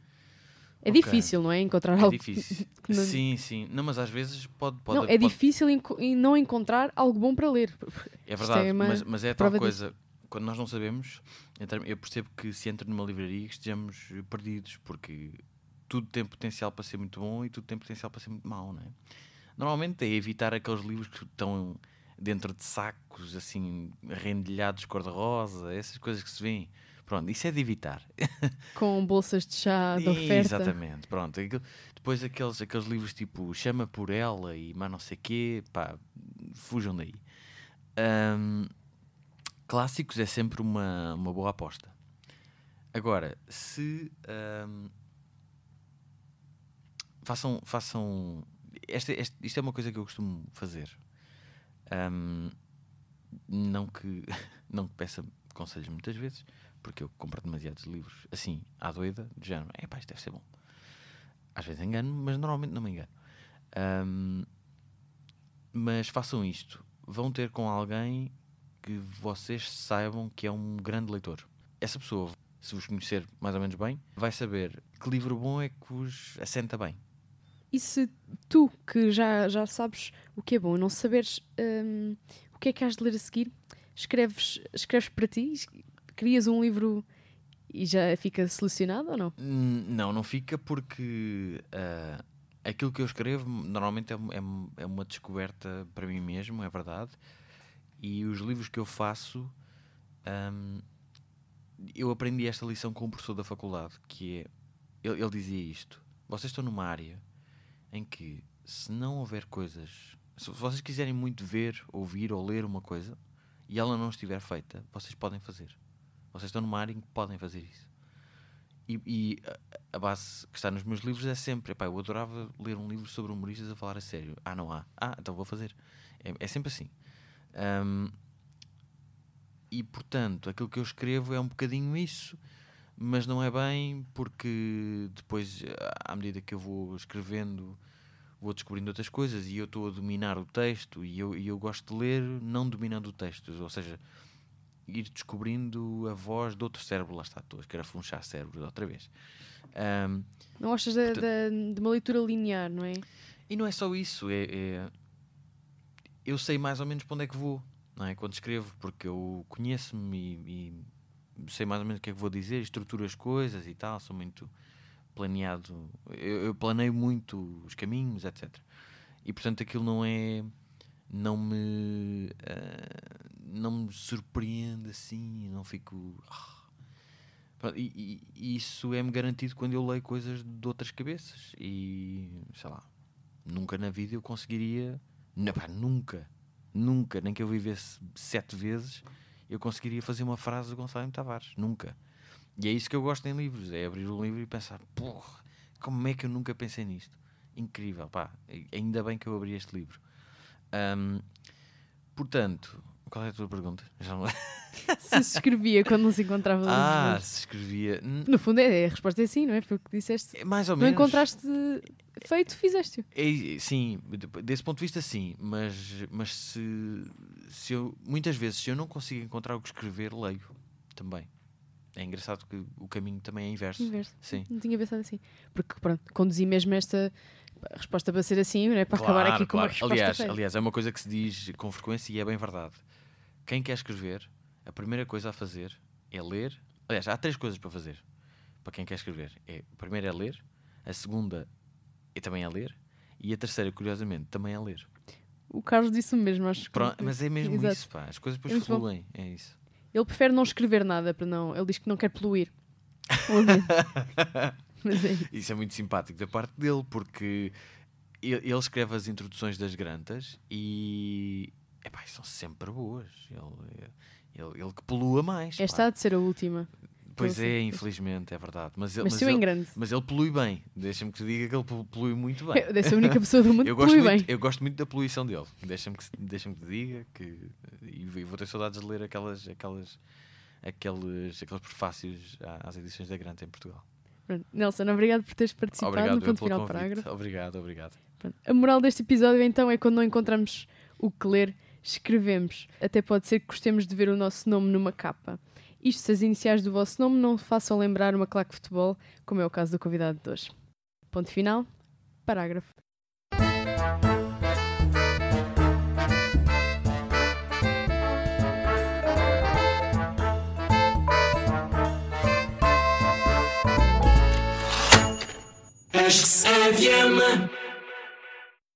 É okay. difícil, não é? Encontrar é algo. difícil. não... Sim, sim. Não, mas às vezes pode. pode não, é pode... difícil em não encontrar algo bom para ler. É verdade, é mas, mas, é a tal coisa. Disso. Quando nós não sabemos, eu percebo que se entra numa livraria que estejamos perdidos, porque tudo tem potencial para ser muito bom e tudo tem potencial para ser muito mau, não é? Normalmente é evitar aqueles livros que estão dentro de sacos assim rendilhados cor-de-rosa, essas coisas que se vêem. Pronto, isso é de evitar. Com bolsas de chá de oferta. Exatamente, pronto. Depois aqueles, aqueles livros tipo Chama por Ela e mais não sei quê, pá, fujam daí. Um, clássicos é sempre uma, uma boa aposta. Agora, se um, façam, façam esta, esta, isto é uma coisa que eu costumo fazer. Um, não que não que peça conselhos muitas vezes, porque eu compro demasiados livros assim, à doida, de género, é pá, isto deve ser bom. Às vezes engano, mas normalmente não me engano. Um, mas façam isto. Vão ter com alguém que vocês saibam que é um grande leitor. Essa pessoa, se vos conhecer mais ou menos bem, vai saber que livro bom é que vos assenta bem. E se tu, que já, já sabes o que é bom, não saberes um, o que é que has de ler a seguir, escreves, escreves para ti, crias um livro e já fica selecionado ou não? Não, não fica porque uh, aquilo que eu escrevo normalmente é, é, é, uma descoberta para mim mesmo, é verdade. E os livros que eu faço, um, eu aprendi esta lição com um professor da faculdade, que é, ele, ele dizia isto: vocês estão numa área em que, se não houver coisas, se vocês quiserem muito ver, ouvir ou ler uma coisa e ela não estiver feita, vocês podem fazer. Vocês estão numa área em que podem fazer isso. E, e a, base que está nos meus livros é sempre: epá, eu adorava ler um livro sobre humoristas a falar a sério. Ah, não há. Ah, então vou fazer. É, é sempre assim. Um, e portanto, aquilo que eu escrevo é um bocadinho isso. mas não é bem porque depois, à medida que eu vou escrevendo, vou descobrindo outras coisas e eu estou a dominar o texto e eu, e eu gosto de ler não dominando o texto, ou seja, ir descobrindo a voz de outro cérebro. Lá está, estou a escarafunchar cérebros outra vez. Um, Não gostas da- da- de uma leitura linear, não é? e não é só isso, é, é- eu sei mais ou menos para onde é que vou, não é? Quando escrevo, porque eu conheço-me e, e sei mais ou menos o que é que vou dizer, estruturo as coisas e tal, sou muito planeado, eu, eu planeio muito os caminhos, etc. E portanto aquilo não é. Não me. ah, não me surpreende assim, não fico. ah. E, e- isso é-me garantido quando eu leio coisas de outras cabeças. E sei lá, nunca na vida eu conseguiria. Não, pá, nunca, nunca, nem que eu vivesse sete vezes, eu conseguiria fazer uma frase do Gonçalo M. Tavares. Nunca. E é isso que eu gosto em livros: é abrir o livro e pensar, porra, como é que eu nunca pensei nisto? Incrível, pá, ainda bem que eu abri este livro. Ahm, portanto, qual é a tua pergunta? Já não... Se se escrevia quando não se encontrava Ah, se escrevia. No fundo, é, a resposta é sim, não é? Foi o que disseste. é Mais ou Não menos. encontraste feito, fizeste-o. É, sim, de- desse ponto de vista, sim. Mas, mas se, se eu, muitas vezes, se eu não consigo encontrar o que escrever, leio também. É engraçado que o caminho também é inverso. Inverso. Sim. Não tinha pensado assim. Porque, pronto, conduzi mesmo esta resposta para ser assim, não é? Para acabar aqui com uma resposta aliás, feita. aliás, é uma coisa que se diz com frequência e é bem verdade. Quem quer escrever, a primeira coisa a fazer é ler. Aliás, há três coisas para fazer para quem quer escrever. É, a primeira é ler, a segunda é também é ler e a terceira, curiosamente, também é ler. O Carlos disse o mesmo, acho que. Pronto, mas é mesmo Exato. isso, pá. As coisas É depois bom. fluem. É isso. Ele prefere não escrever nada para não. Ele diz que não quer poluir. mas é isso. Isso é muito simpático da parte dele, porque ele escreve as introduções das grantas e epá, são sempre boas. Ele, ele, ele que polua mais. Esta há de ser a última. Pois é, infelizmente, é verdade. Mas ele, Mas mas ele, grande. mas ele polui bem. Deixa-me que te diga que ele pol- polui muito bem. Deve ser a única pessoa do mundo Eu polui muito, bem. eu gosto muito da poluição dele. Deixa-me que, deixa que te diga que. E vou- vou ter saudades de ler aquelas, aquelas, aqueles, aqueles prefácios às edições da Granta em Portugal. Pronto. Nelson, obrigado por teres participado Obrigado no eu ponto final do parágrafo. Obrigado, obrigado. Pronto. A moral deste episódio então é quando não encontramos o que ler, escrevemos. Até pode ser que gostemos de ver o nosso nome numa capa. Isto se as iniciais do vosso nome não façam lembrar uma claque de futebol, como é o caso do convidado de hoje. Ponto final. Parágrafo. Acho que se.